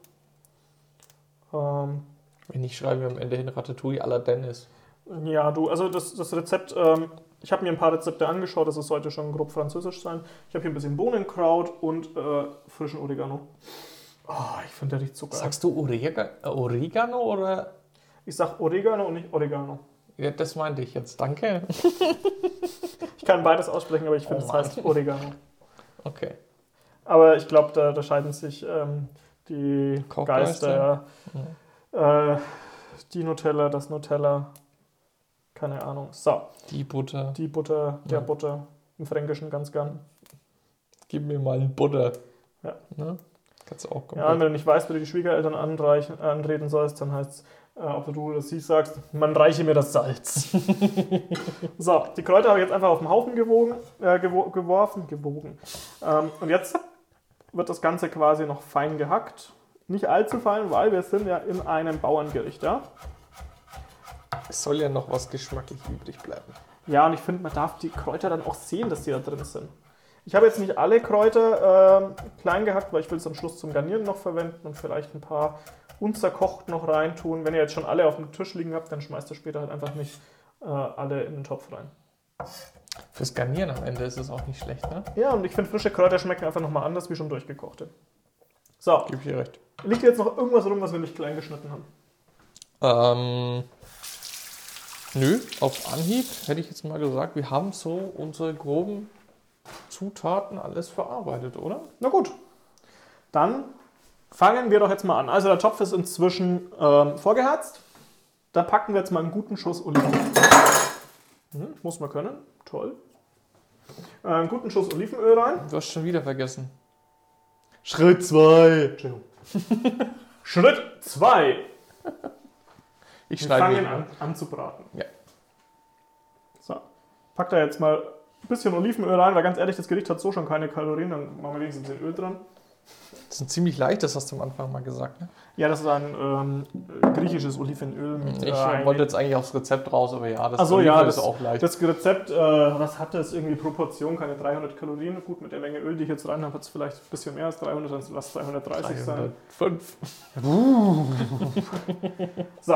Ähm, Wenn ich schreibe am Ende hin Ratatouille à la Dennis. Ja, du, also das, das Rezept, ähm, ich habe mir ein paar Rezepte angeschaut, das sollte schon grob französisch sein. Ich habe hier ein bisschen Bohnenkraut und äh, frischen Oregano. Oh, ich finde der riecht so geil. Sagst du Orega äh, Oregano oder? Ich sag Oregano und nicht Oregano. Ja, das meinte ich jetzt. Danke. Ich kann beides aussprechen, aber ich finde, Oh es heißt Oregano. Okay. Aber ich glaube, da, da scheiden sich ähm, die? Geister. Äh, die Nutella, das Nutella. Keine Ahnung. So, Die Butter. die Butter, der Ja. Butter. Im Fränkischen ganz gern. Gib mir mal ein Butter. Ja. Ne? Kannst du auch Ja, und komplett. wenn du nicht weißt, wie du die Schwiegereltern anreichen, anreden sollst, dann heißt es, äh, ob du oder sie sagst, man reiche mir das Salz. so, die Kräuter habe ich jetzt einfach auf den Haufen gewogen, äh, gewo geworfen, gewogen. Ähm, und jetzt wird das Ganze quasi noch fein gehackt. Nicht allzu fein, weil wir sind ja in einem Bauerngericht, ja? Es soll ja noch was geschmacklich übrig bleiben. Ja, und ich finde, man darf die Kräuter dann auch sehen, dass die da drin sind. Ich habe jetzt nicht alle Kräuter ähm, klein gehackt, weil ich will es am Schluss zum Garnieren noch verwenden und vielleicht ein paar unzerkocht noch reintun. Wenn ihr jetzt schon alle auf dem Tisch liegen habt, dann schmeißt ihr später halt einfach nicht äh, alle in den Topf rein. Fürs Garnieren am Ende ist es auch nicht schlecht, ne? Ja, und ich finde, frische Kräuter schmecken einfach nochmal anders wie schon durchgekochte. So, Gib ich dir recht. liegt jetzt noch irgendwas rum, was wir nicht klein geschnitten haben? Ähm, nö, auf Anhieb hätte ich jetzt mal gesagt, wir haben so unsere groben Zutaten alles verarbeitet, oder? Na gut, dann fangen wir doch jetzt mal an. Also der Topf ist inzwischen ähm, vorgeheizt. Da packen wir jetzt mal einen guten Schuss Olivenöl. Hm, muss man können. Toll. Äh, einen guten Schuss Olivenöl rein. Du hast schon wieder vergessen. Schritt 2. Entschuldigung. Schritt 2. Ich Wir schneide fangen ihn an, an zu braten. Ja. So. Pack da jetzt mal ein bisschen Olivenöl rein, weil ganz ehrlich, das Gericht hat so schon keine Kalorien, dann machen wir wenigstens ein bisschen Öl dran. Das ist ein ziemlich leichtes, hast du am Anfang mal gesagt. Ne? Ja, das ist ein ähm, griechisches Olivenöl mit Ich äh, wollte jetzt eigentlich aufs Rezept raus, aber ja, das so, ja, ist das- auch leicht. Das Rezept, äh, was hat das irgendwie Proportion? Keine 300 Kalorien. Gut, mit der Menge Öl, die ich jetzt rein habe, hat es vielleicht ein bisschen mehr als 300, dann lass 330 sein. 305. So,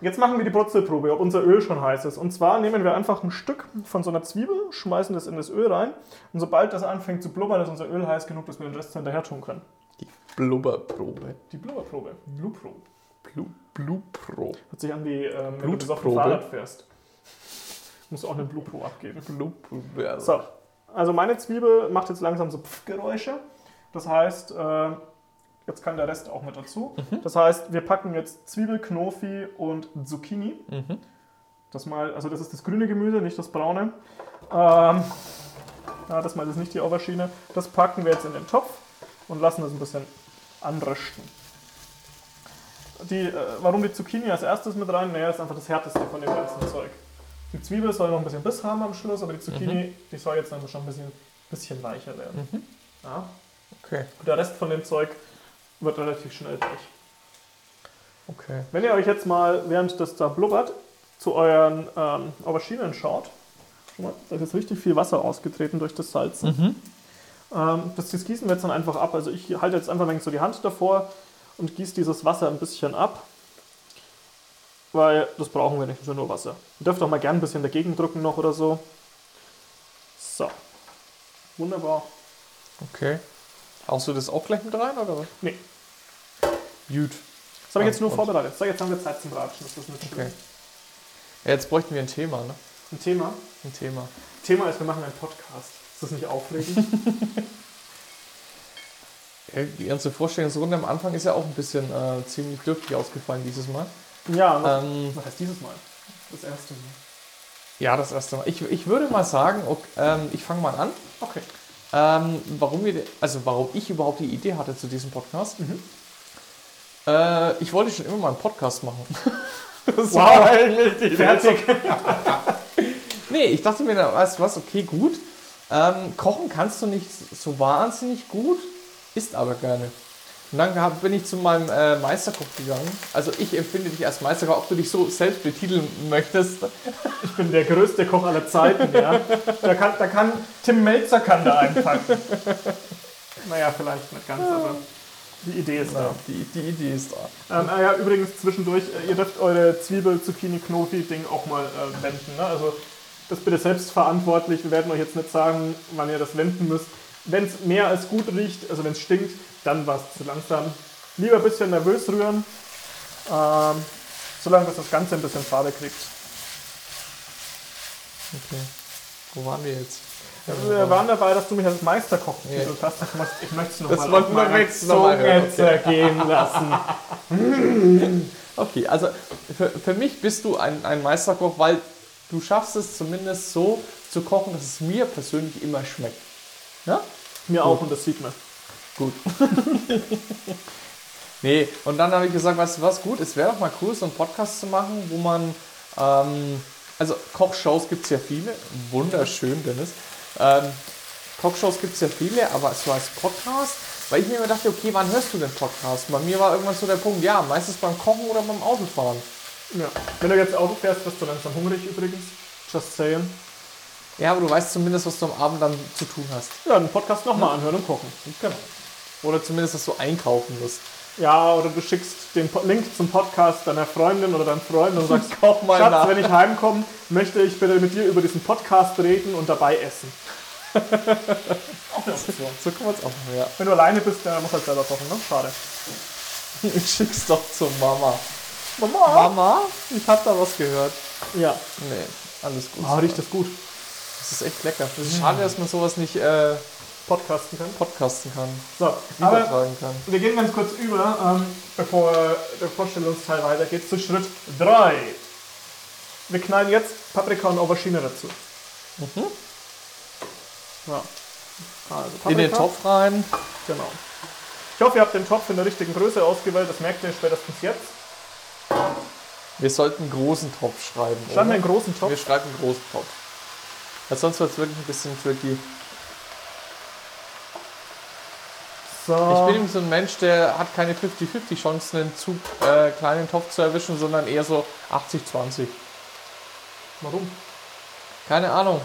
jetzt machen wir die Brutzelprobe, ob unser Öl schon heiß ist. Und zwar nehmen wir einfach ein Stück von so einer Zwiebel, schmeißen das in das Öl rein. Und sobald das anfängt zu blubbern, ist unser Öl heiß genug, dass wir den Rest hinterher tun können. Die Blubberprobe. Die Blubberprobe. Blubprobe. Blu Blupro. Hört sich an wie, ähm, wenn du besoffen Blutprobe. Fahrrad fährst. Musst du auch eine Blupro abgeben. Blubber. So, also meine Zwiebel macht jetzt langsam so Pfff-Geräusche. Das heißt, äh, jetzt kann der Rest auch mit dazu. Das heißt, wir packen jetzt Zwiebel, Knofi und Zucchini. Mhm. Das mal, also das ist das grüne Gemüse, nicht das braune. Ähm, ja, das mal ist nicht die Aubergine. Das packen wir jetzt in den Topf und lassen das ein bisschen anrösten. Die, äh, warum die Zucchini als erstes mit rein? Naja, ist einfach das härteste von dem ganzen Zeug. Die Zwiebel soll noch ein bisschen Biss haben am Schluss, aber die Zucchini, die soll jetzt dann schon ein bisschen, bisschen weicher werden. Mhm. Ja. Okay, Und der Rest von dem Zeug wird relativ schnell durch. okay. Wenn ihr euch jetzt mal, während das da blubbert, zu euren ähm, Auberginen schaut, schon mal, da ist jetzt richtig viel Wasser ausgetreten durch das Salzen. Mhm. Ähm, das, das gießen wir jetzt dann einfach ab. Also ich halte jetzt einfach ein so die Hand davor und gieße dieses Wasser ein bisschen ab, weil das brauchen wir nicht, ja nur Wasser. Ihr dürft auch mal gern ein bisschen dagegen drücken noch oder so. So. Wunderbar. Okay. Haust du das auch gleich mit rein, oder was? Nee. Gut. Das habe ich jetzt nur Und- vorbereitet. So, jetzt haben wir Zeit zum Ratschen. Das ist nicht schlimm. Okay. Ja, jetzt bräuchten wir ein Thema, ne? Ein Thema. Ein Thema. Thema ist, wir machen einen Podcast. Ist das nicht aufregend? Ja, die ganze Vorstellungsrunde am Anfang ist ja auch ein bisschen äh, ziemlich dürftig ausgefallen dieses Mal. ja, was, Ähm, was heißt dieses Mal? Das erste Mal. ja, das erste Mal. Ich, ich würde mal sagen, ok, ähm, ich fange mal an. Okay. Ähm, warum wir, also warum ich überhaupt die Idee hatte zu diesem Podcast. Mhm. Äh, ich wollte schon immer mal einen Podcast machen. das Wow. war eigentlich die Idee. Fertig. Nee, ich dachte mir, weißt du was, okay, gut. Ähm, kochen kannst du nicht so wahnsinnig gut, isst aber gerne. Und dann hab, bin ich zu meinem äh, Meisterkoch gegangen. Also ich empfinde dich als Meisterkoch, ob du dich so selbst betiteln möchtest. Ich bin der größte Koch aller Zeiten, ja. Da kann, da kann Tim Melzer kann da einpacken. Naja, vielleicht nicht ganz, aber die Idee ist da. Ja, die, die Idee ist da. Ähm, ah ja, übrigens zwischendurch, äh, ihr dürft eure Zwiebel, Zucchini, Knofi-Ding auch mal äh, wenden. Ne? Also das bitte selbst verantwortlich. Wir werden euch jetzt nicht sagen, wann ihr das wenden müsst. Wenn es mehr als gut riecht, also wenn es stinkt, dann war es zu langsam. Lieber ein bisschen nervös rühren, ähm, solange das Ganze ein bisschen Farbe kriegt. Okay. Wo waren wir jetzt? Wir waren dabei, dass du mich als Meisterkoch Ja. betitelt hast. Ich, möchte es noch Das mal wollten auf mal Zunge zergehen lassen. Okay, also für, für mich bist du ein, ein Meisterkoch, weil du schaffst es zumindest so zu kochen, dass es mir persönlich immer schmeckt. Ja? Mir auch und das sieht man. Gut. nee, und dann habe ich gesagt, weißt du was, gut, es wäre doch mal cool, so einen Podcast zu machen, wo man, ähm, also Kochshows gibt es ja viele, wunderschön, Dennis. Ähm, Kochshows gibt es ja viele, aber so als Podcast, weil ich mir immer dachte, okay, wann hörst du den Podcast? Bei mir war irgendwann so der Punkt, ja, meistens beim Kochen oder beim Autofahren. Ja. Wenn du jetzt Auto fährst, wirst du langsam hungrig übrigens. Just saying. Ja, aber du weißt zumindest, was du am Abend dann zu tun hast. Ja, den Podcast nochmal anhören und gucken. Genau. Oder zumindest, dass du einkaufen musst. Ja, oder du schickst den Link zum Podcast deiner Freundin oder deinem Freund und sagst, Koch mal Schatz, nach. wenn ich heimkomme, möchte ich bitte mit dir über diesen Podcast reden und dabei essen. auch eine Option. So kann man es auch machen, ja. Wenn du alleine bist, dann musst du halt selber kochen, ne? Schade. Ich schick's doch zur Mama. Mama! Mama, ich hab da was gehört. Ja. Nee, alles gut. Ah, riecht das gut. Das ist echt lecker. Es ist schade, dass man sowas nicht äh, Podcasten kann. podcasten kann, So, aber kann. wir gehen ganz kurz über, ähm, bevor der Vorstellungsteil weitergeht, zu Schritt 3. Wir knallen jetzt Paprika und Aubergine dazu. Mhm. Ja. Also In den Paprika. Topf rein. Genau. Ich hoffe, ihr habt den Topf in der richtigen Größe ausgewählt. Das merkt ihr spätestens jetzt. Wir sollten einen großen Topf schreiben. Schreiben wir einen großen Topf. Wir schreiben einen großen Topf. Weil sonst wird es wirklich ein bisschen tricky. So. Ich bin nämlich so ein Mensch, der hat keine 50-50 Chancen, einen zu äh, kleinen Topf zu erwischen, sondern eher so 80-20. Warum? Keine Ahnung.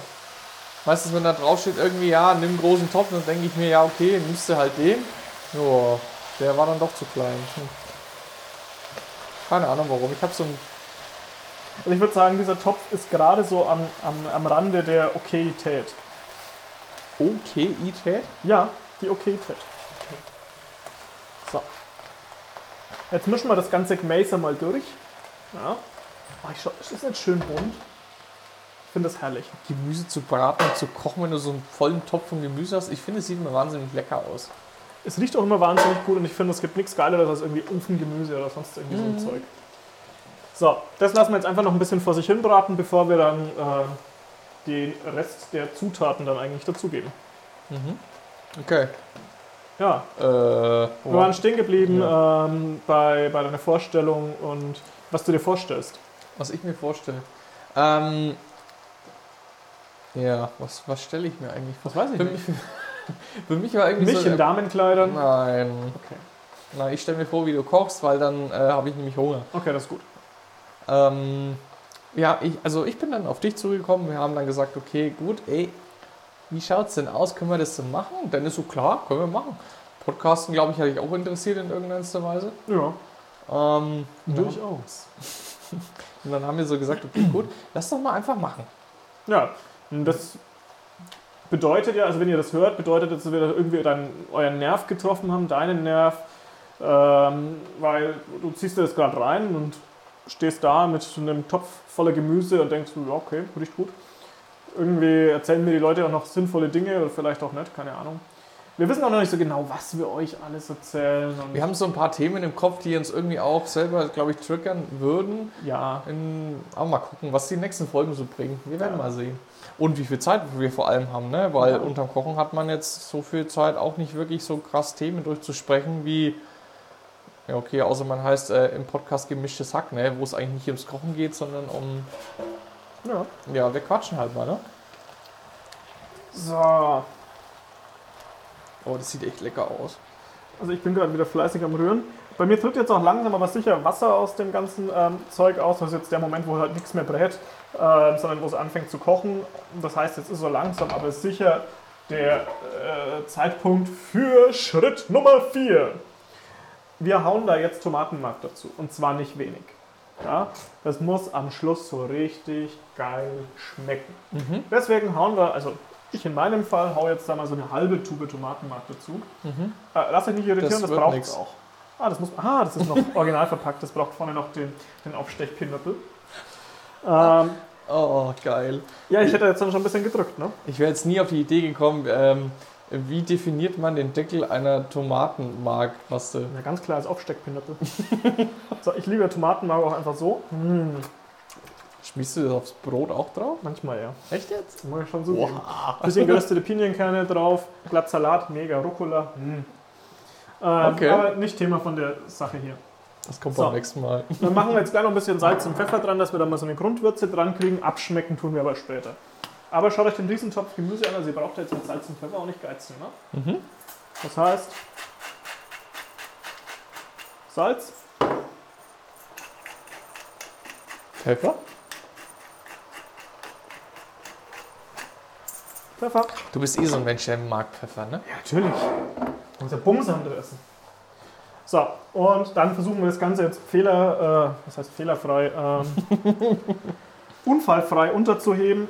Meistens, wenn da drauf steht, irgendwie, ja, nimm einen großen Topf, dann denke ich mir, ja, okay, nimmst du halt den. Ja, der war dann doch zu klein. Hm. Keine Ahnung warum. Ich habe so ein. Also ich würde sagen, dieser Topf ist gerade so am, am, am Rande der Okayität. Okay-Ität? Ja, die Okayität. So. Jetzt mischen wir das ganze Gemüse mal durch. Ja. Oh, ich schau, ist das nicht schön bunt? Ich finde das herrlich. Gemüse zu braten und zu kochen, wenn du so einen vollen Topf von Gemüse hast. Ich finde, es sieht immer wahnsinnig lecker aus. Es riecht auch immer wahnsinnig gut und ich finde, es gibt nichts Geileres als irgendwie Ofengemüse oder sonst irgendwie so ein Zeug. So, das lassen wir jetzt einfach noch ein bisschen vor sich hin braten, bevor wir dann äh, den Rest der Zutaten dann eigentlich dazugeben. Okay. Ja, Äh, wir waren stehen geblieben Ja. ähm, bei, bei deiner Vorstellung und was du dir vorstellst. was ich mir vorstelle. Ähm, ja, was, was stelle ich mir eigentlich vor? Was weiß ich Für nicht. mich, für mich war irgendwie Mich so... in Damenkleidern. Nein. Okay. Nein, ich stelle mir vor, wie du kochst, weil dann äh, habe ich nämlich Hunger. okay, das ist gut. Ähm, ja, ich, also ich bin dann auf dich zugekommen. Wir haben dann gesagt, okay, gut, ey, wie schaut's denn aus? Können wir das so machen? Und dann ist so klar, können wir machen. Podcasten, glaube ich, hatte ich auch interessiert in irgendeiner Weise. Ja, Ähm, ja. durchaus. Und dann haben wir so gesagt, okay, gut, lass doch mal einfach machen. Ja, das bedeutet ja, also wenn ihr das hört, bedeutet das, dass wir irgendwie dann euren Nerv getroffen haben, deinen Nerv, ähm, weil du ziehst dir das gerade rein und stehst da mit so einem Topf voller Gemüse und denkst, ja, okay, riecht gut. Irgendwie erzählen mir die Leute auch noch sinnvolle Dinge oder vielleicht auch nicht, keine Ahnung. Wir wissen auch noch nicht so genau, was wir euch alles erzählen. Wir haben so ein paar Themen im Kopf, die uns irgendwie auch selber, glaube ich, triggern würden. ja, In, aber mal gucken, was die nächsten Folgen so bringen. Wir werden Ja. mal sehen. Und wie viel Zeit wir vor allem haben, ne? Weil Ja. unterm Kochen hat man jetzt so viel Zeit auch nicht wirklich so krass Themen durchzusprechen wie. Ja, okay, außer man heißt äh, im Podcast gemischtes Hack, ne? Wo es eigentlich nicht ums Kochen geht, sondern um. Ja. Ja, wir quatschen halt mal, ne? So, Oh, das sieht echt lecker aus. Also ich bin gerade wieder fleißig am Rühren. Bei mir tritt jetzt auch langsam aber sicher Wasser aus dem ganzen ähm, Zeug aus. Das ist jetzt der Moment, wo halt nichts mehr brät, ähm, sondern wo es anfängt zu kochen. Das heißt, jetzt ist so langsam aber sicher der äh, Zeitpunkt für Schritt Nummer 4. Wir hauen da jetzt Tomatenmark dazu. Und zwar nicht wenig. Ja? Das muss am Schluss so richtig geil schmecken. Mhm. Deswegen hauen wir, also ich in meinem Fall hau jetzt da mal so eine halbe Tube Tomatenmark dazu. Mhm. Äh, lass euch nicht irritieren, Das das, braucht es auch. Ah, das muss, ah, das ist noch original verpackt, das braucht vorne noch den, den Aufstechpinöppel. Ähm, Oh, geil. ja, ich hätte jetzt dann schon ein bisschen gedrückt, ne? Ich wäre jetzt nie auf die Idee gekommen, ähm, wie definiert man den Deckel einer Tomatenmarkpaste? Ja, ganz klar als Aufsteckpinöppel. so, ich liebe Tomatenmark auch einfach so. Mm, Schmiest du das aufs Brot auch drauf? manchmal ja. Echt jetzt? Muss ich schon so geben. Bisschen geröstete Pinienkerne drauf, glatt Salat, mega Rucola. Mm. Ähm, Okay. Aber nicht Thema von der Sache hier. Das kommt So. beim nächsten Mal. Dann machen wir jetzt gleich noch ein bisschen Salz und Pfeffer dran, dass wir da mal so eine Grundwürze dran kriegen. Abschmecken tun wir aber später. Aber schaut euch den Riesentopf Gemüse an, also ihr braucht jetzt mit Salz und Pfeffer auch nicht geizen. Ne? Mhm. Das heißt, Salz, Pfeffer? Pfeffer. Du bist eh so ein Mensch, der mag Pfeffer, ne? Ja, natürlich. Muss ja Bumsam essen. So, und dann versuchen wir das Ganze jetzt fehler, äh, was heißt fehlerfrei, ähm, unfallfrei unterzuheben,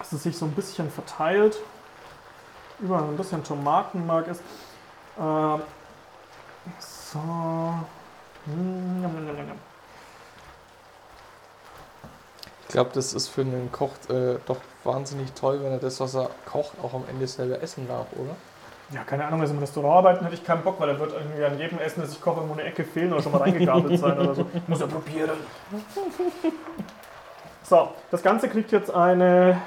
dass es sich so ein bisschen verteilt, überall ein bisschen Tomatenmark ist. Ähm, so. Njam. Ich glaube, das ist für einen Koch äh, doch wahnsinnig toll, wenn er das, was er kocht, auch am Ende selber essen darf, oder? Ja, keine Ahnung, also im Restaurant arbeiten hätte ich keinen Bock, weil da wird irgendwie an jedem Essen, das ich koche, irgendwo eine Ecke fehlen oder schon mal reingegabelt sein oder so. Muss ja probieren. So, das Ganze kriegt jetzt eine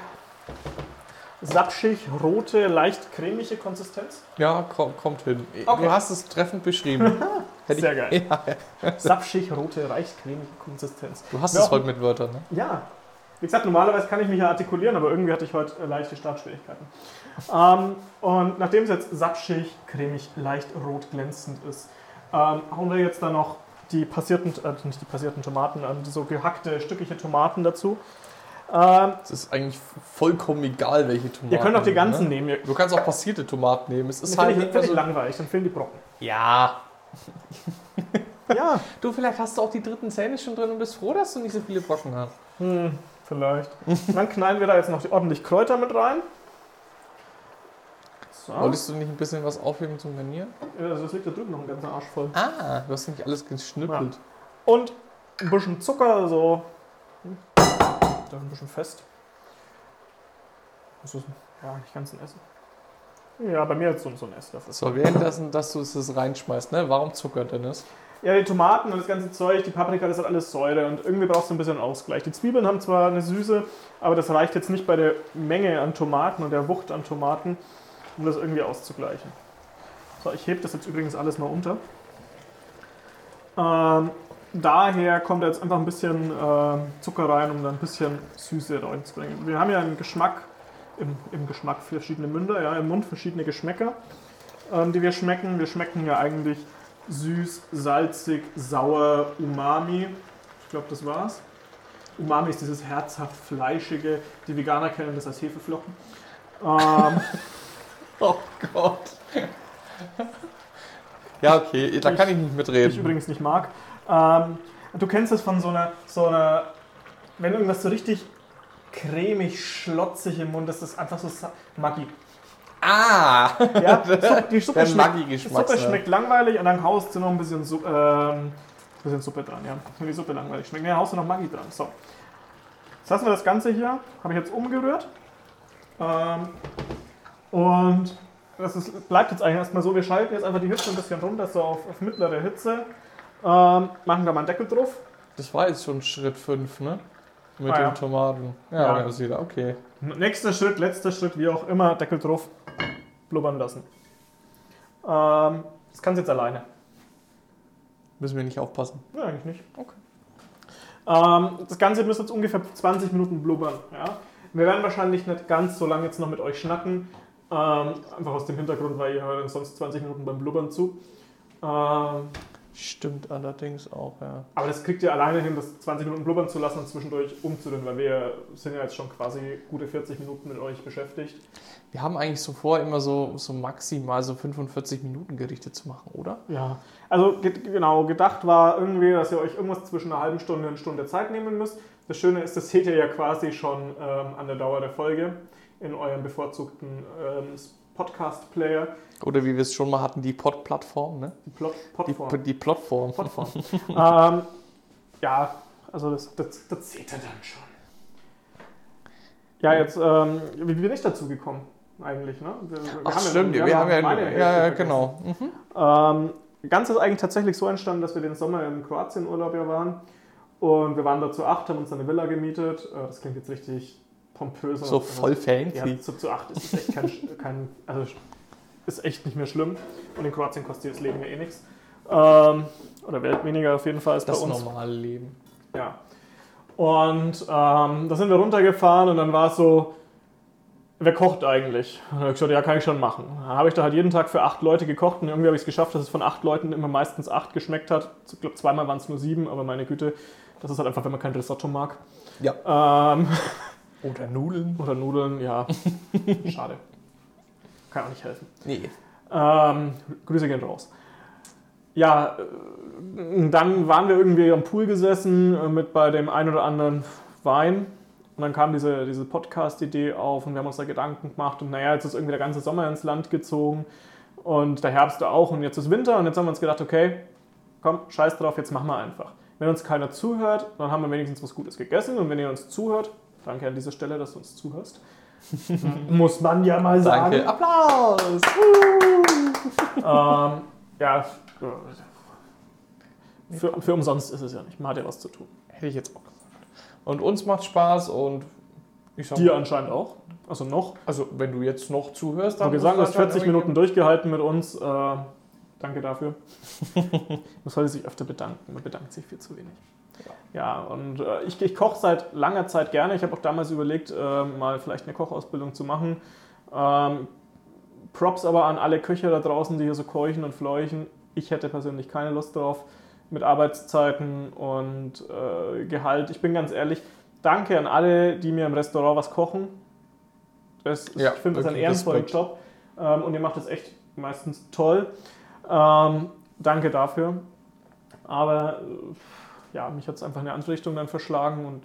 sapschig, rote, leicht cremige Konsistenz. Ja, komm, kommt hin. Okay. Du hast es treffend beschrieben. Sehr geil. Ja, Sapschig, rote, leicht cremige Konsistenz. du hast Ja, es heute mit Wörtern, ne? Ja. Wie gesagt, normalerweise kann ich mich ja artikulieren, aber irgendwie hatte ich heute äh, leichte Startschwierigkeiten. Ähm, und nachdem es jetzt sapschig, cremig, leicht rot glänzend ist, ähm, hauen wir jetzt da noch die passierten, äh, nicht die passierten Tomaten, die so gehackte, stückliche Tomaten dazu. Ähm, Es ist eigentlich vollkommen egal, welche Tomaten. ihr könnt auch die ne? ganzen nehmen. Ihr, Du kannst auch passierte Tomaten nehmen. Es ist halt ich, so, langweilig, dann fehlen die Brocken. Ja. Ja, Du, vielleicht hast du auch die dritten Zähne schon drin und bist froh, dass du nicht so viele Brocken hast. hm, vielleicht. Dann knallen wir da jetzt noch die ordentlich Kräuter mit rein. So. Wolltest du nicht ein bisschen was aufheben zum Garnieren? Ja, Also das liegt da drüben noch ein ganzer Arsch voll. Ah, du hast nicht alles geschnippelt. Und ein bisschen Zucker, so. Hm. Da ein bisschen fest. Das ist ja nicht ganz ein Essen. Ja, bei mir jetzt so, so ein Esslöffel. So, währenddessen, dass du es reinschmeißt, ne? Warum Zucker, Dennis? Ja, die Tomaten und das ganze Zeug, die Paprika, das hat alles Säure und irgendwie brauchst du ein bisschen Ausgleich. Die Zwiebeln haben zwar eine Süße, aber das reicht jetzt nicht bei der Menge an Tomaten und der Wucht an Tomaten, um das irgendwie auszugleichen. So, ich hebe das jetzt übrigens alles mal unter. Ähm, daher kommt jetzt einfach ein bisschen ähm, Zucker rein, um da ein bisschen Süße reinzubringen. Wir haben ja im Geschmack, im, im Geschmack verschiedene Münder, ja, im Mund verschiedene Geschmäcker, ähm, die wir schmecken. Wir schmecken ja eigentlich süß, salzig, sauer, Umami. Ich glaube, das war's. Umami ist dieses herzhaft fleischige. Die Veganer kennen das als Hefeflocken. Ähm, Oh Gott. ja, okay, da kann ich nicht mitreden. ich übrigens nicht mag. Ähm, du kennst es von so einer, so einer, wenn irgendwas so richtig cremig, schlotzig im Mund ist, das ist einfach so Maggi. ah! Ja, die Suppe Der schmeckt, die. Suppe schmeckt langweilig und dann haust du noch ein bisschen, Su ähm, bisschen Suppe dran. Ja, wenn die Suppe langweilig schmeckt, dann haust du noch Maggi dran. So. Jetzt lassen wir das Ganze hier, habe ich jetzt umgerührt. Ähm, und das ist, bleibt jetzt eigentlich erstmal so, wir schalten jetzt einfach die Hitze ein bisschen runter, so auf, auf mittlere Hitze. Ähm, machen da mal einen Deckel drauf. Das war jetzt schon Schritt 5, ne? Mit Ah, den ja. Tomaten. Ja, Ja. das wieder. Okay. Nächster Schritt, letzter Schritt, wie auch immer, Deckel drauf, blubbern lassen. Ähm, das kannst du jetzt alleine. Müssen wir nicht aufpassen. Ja, eigentlich nicht. Okay. Ähm, das Ganze müsste jetzt ungefähr 20 Minuten blubbern. Ja? Wir werden wahrscheinlich nicht ganz so lange jetzt noch mit euch schnacken. Ähm, einfach aus dem Hintergrund, weil ihr hört uns sonst 20 Minuten beim Blubbern zu. Ähm, Stimmt allerdings auch, ja. aber das kriegt ihr alleine hin, das 20 Minuten blubbern zu lassen und zwischendurch umzurühren, weil wir sind ja jetzt schon quasi gute 40 Minuten mit euch beschäftigt. Wir haben eigentlich so vor, immer so, so maximal so 45 Minuten Gerichte zu machen, oder? Ja, also ge genau, gedacht war irgendwie, dass ihr euch irgendwas zwischen einer halben Stunde und einer Stunde Zeit nehmen müsst. Das Schöne ist, das seht ihr ja quasi schon ähm, an der Dauer der Folge in eurem bevorzugten ähm, Podcast-Player. Oder wie wir es schon mal hatten, die Pod-Plattform, ne? Die Plot Die, Podform. die Plotform. Podform. ähm, ja, also das, das, das seht ihr dann schon. Ja, jetzt, ähm, wie bin ich dazu gekommen eigentlich? Ne? Wir, wir Ach haben ja- stimmt, wir, haben ja, meine ja, Hälfte ja, vergessen. genau. Mhm. Ähm, Ganz ist eigentlich tatsächlich so entstanden, dass wir den Sommer im Kroatien-Urlaub ja waren. Und wir waren da zu acht, haben uns eine Villa gemietet. Äh, Das klingt jetzt richtig pompös. So voll fancy. Ja, zu, zu acht ist es echt kein, kein, also ist echt nicht mehr schlimm. Und in Kroatien kostet das Leben ja eh nichts. Ähm, oder Welt weniger auf jeden Fall als das bei uns. normale Leben. Ja. Und ähm, da sind wir runtergefahren und dann war es so, wer kocht eigentlich? Und dann habe ich gesagt, ja, kann ich schon machen. Dann habe ich da halt jeden Tag für acht Leute gekocht und irgendwie habe ich es geschafft, dass es von acht Leuten immer meistens acht geschmeckt hat. Ich glaube, zweimal waren es nur sieben, aber meine Güte, das ist halt einfach, wenn man kein Risotto mag. Ja. Ähm, Oder Nudeln. oder Nudeln, ja. Schade. Kann auch nicht helfen. Nee. Ähm, Grüße gehen raus. Ja, äh, dann waren wir irgendwie am Pool gesessen äh, mit bei dem ein oder anderen Wein. Und dann kam diese, diese Podcast-Idee auf und wir haben uns da Gedanken gemacht. Und naja, jetzt ist irgendwie der ganze Sommer ins Land gezogen und der Herbst auch und jetzt ist Winter. Und jetzt haben wir uns gedacht, okay, komm, scheiß drauf, jetzt machen wir einfach. Wenn uns keiner zuhört, dann haben wir wenigstens was Gutes gegessen. Und wenn ihr uns zuhört, danke an dieser Stelle, dass du uns zuhörst. Muss man ja mal sagen. Danke. Applaus! Ähm, ja, für, für umsonst ist es ja nicht. Man hat ja was zu tun. Hätte ich jetzt auch gesagt. Und uns macht Spaß und ich sag Dir mal, anscheinend auch. Also noch. also wenn du jetzt noch zuhörst, Aber wir sagen, du hast 40 anscheinend Minuten durchgehalten mit uns. Äh, danke dafür. Man sollte sich öfter bedanken. Man bedankt sich viel zu wenig. Ja, und äh, ich, ich koche seit langer Zeit gerne. Ich habe auch damals überlegt, äh, mal vielleicht eine Kochausbildung zu machen. Ähm, Props aber an alle Köche da draußen, die hier so keuchen und fleuchen. Ich hätte persönlich keine Lust drauf mit Arbeitszeiten und äh, Gehalt. Ich bin ganz ehrlich, danke an alle, die mir im Restaurant was kochen. Das, Ja, ich finde das ehrenvollen Respekt. Job ähm, und ihr macht das echt meistens toll. Ähm, danke dafür. Aber äh, ja, mich hat es einfach in eine andere Richtung dann verschlagen und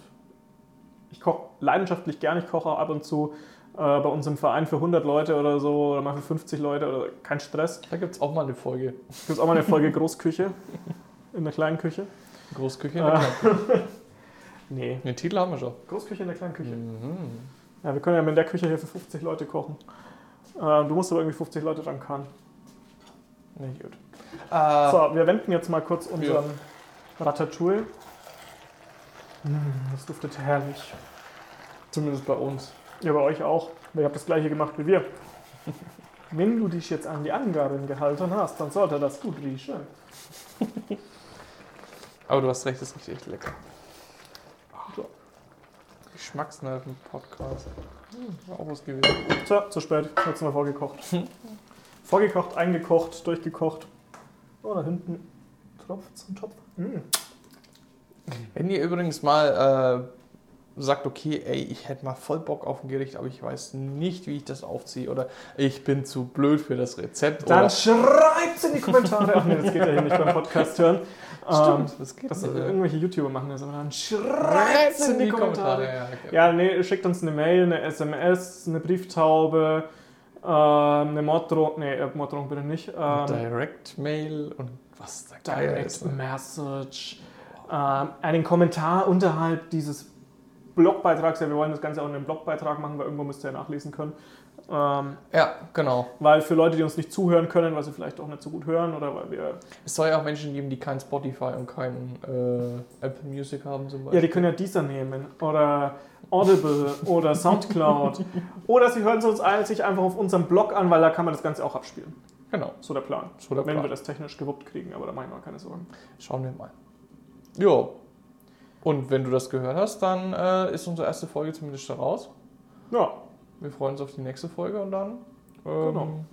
ich koche leidenschaftlich gern. Ich koche ab und zu äh, bei uns im Verein für 100 Leute oder so oder mal für 50 Leute oder kein Stress. Da gibt es auch mal eine Folge. Gibt es auch mal eine Folge Großküche in der kleinen Küche? Großküche. Ah. Ah. Nee, Den Titel haben wir schon. Großküche in der kleinen Küche. Mhm. Ja, wir können ja mit der Küche hier für 50 Leute kochen. Äh, du musst aber irgendwie 50 Leute dran kann. Nee, gut. Äh, So, wir wenden jetzt mal kurz unseren Ratatouille. Mm, Das duftet herrlich. Zumindest bei uns. Ja, bei euch auch. Ihr habt das gleiche gemacht wie wir. Wenn du dich jetzt an die Angaben gehalten hast, dann sollte das gut riechen. Aber du hast recht, das riecht echt lecker. So. Geschmacksnerven-Podcast. Hm, auch was gewesen. So, zu spät. Jetzt mal vorgekocht. vorgekocht, eingekocht, durchgekocht. Oh, da hinten tropft zum Topf. Mm. Wenn ihr übrigens mal äh, sagt, okay, ey, ich hätte mal voll Bock auf ein Gericht, aber ich weiß nicht, wie ich das aufziehe oder ich bin zu blöd für das Rezept Dann oder schreibt's in die Kommentare. Ach nee, das geht ja hier nicht beim Podcast hören. Ähm, Stimmt, das geht das nicht. irgendwelche YouTuber machen das, aber dann schreibt's in die Kommentare. Ja, okay. Ja, nee, schickt uns eine Mail, eine SMS, eine Brieftaube, ähm, eine Morddrohung. Nee, äh, Morddrohung bitte nicht. Ähm, Direct Mail und was da geil Direct ist. ne? Message. Ähm, einen Kommentar unterhalb dieses Blogbeitrags. Ja, wir wollen das Ganze auch in einem Blogbeitrag machen, weil irgendwo müsst ihr ja nachlesen können. Ähm, Ja, genau. weil für Leute, die uns nicht zuhören können, weil sie vielleicht auch nicht so gut hören oder weil wir. Es soll ja auch Menschen geben, die kein Spotify und kein äh, Apple Music haben zum Beispiel. Ja, die können ja dieser nehmen oder Audible oder Soundcloud. oder sie hören es uns ein, sich einfach auf unserem Blog an, weil da kann man das Ganze auch abspielen. Genau, So der Plan. so der Wenn Plan. wir das technisch gewuppt kriegen, aber da mache ich mir keine Sorgen. Schauen wir mal. Jo. Und wenn du das gehört hast, dann äh, ist unsere erste Folge zumindest schon raus. Ja, Wir freuen uns auf die nächste Folge und dann. Genau. Ähm,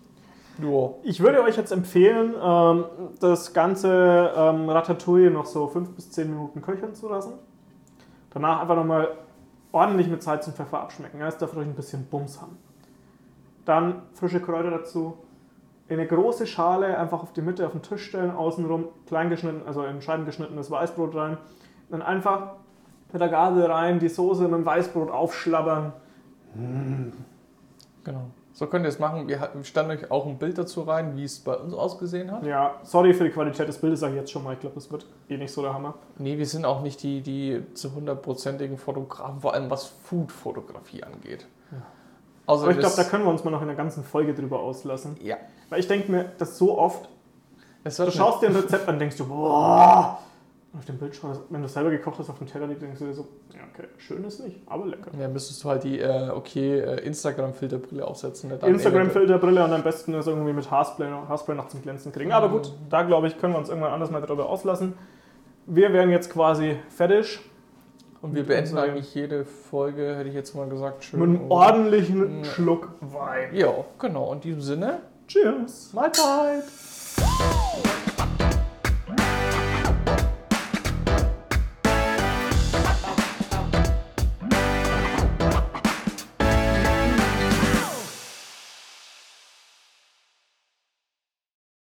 ja. Ich würde euch jetzt empfehlen, ähm, das ganze ähm, Ratatouille noch so 5 bis 10 Minuten köcheln zu lassen. Danach einfach nochmal ordentlich mit Salz und Pfeffer abschmecken. Ja, es darf ruhig ein bisschen Bums haben. Dann frische Kräuter dazu. In eine große Schale einfach auf die Mitte auf den Tisch stellen, außenrum klein geschnitten, also in Scheiben geschnittenes Weißbrot rein. Dann einfach mit der Gabel rein, die Soße mit dem Weißbrot aufschlabbern. Genau. So könnt ihr es machen. Wir stellen euch auch ein Bild dazu rein, wie es bei uns ausgesehen hat. Ja, sorry für die Qualität des Bildes, sage ich jetzt schon mal. Ich glaube, das wird eh nicht so der Hammer. Nee, wir sind auch nicht die, die zu hundertprozentigen Fotografen, vor allem was Food-Fotografie angeht. Ja. Also Aber ich glaube, da können wir uns mal noch in der ganzen Folge drüber auslassen. Ja. Weil ich denke mir, das so oft, Es du schaust dir ein Rezept an und denkst du, boah. Auf dem Bild schaust, wenn du selber gekocht hast, auf dem Teller liegt, denkst du dir so, ja, okay, schön ist nicht, aber lecker. Ja, müsstest du halt die, äh, okay, äh, Instagram-Filterbrille aufsetzen. ne? Instagram-Filterbrille und am besten das irgendwie mit Haarspray, Haarspray noch zum Glänzen kriegen. Aber gut, da glaube ich, können wir uns irgendwann anders mal darüber auslassen. Wir wären jetzt quasi fertig Und wir beenden eigentlich jede Folge, hätte ich jetzt mal gesagt, schön. mit einem ordentlichen Ja. Schluck Wein. Ja, genau. In diesem Sinne, Cheers! Mahlzeit!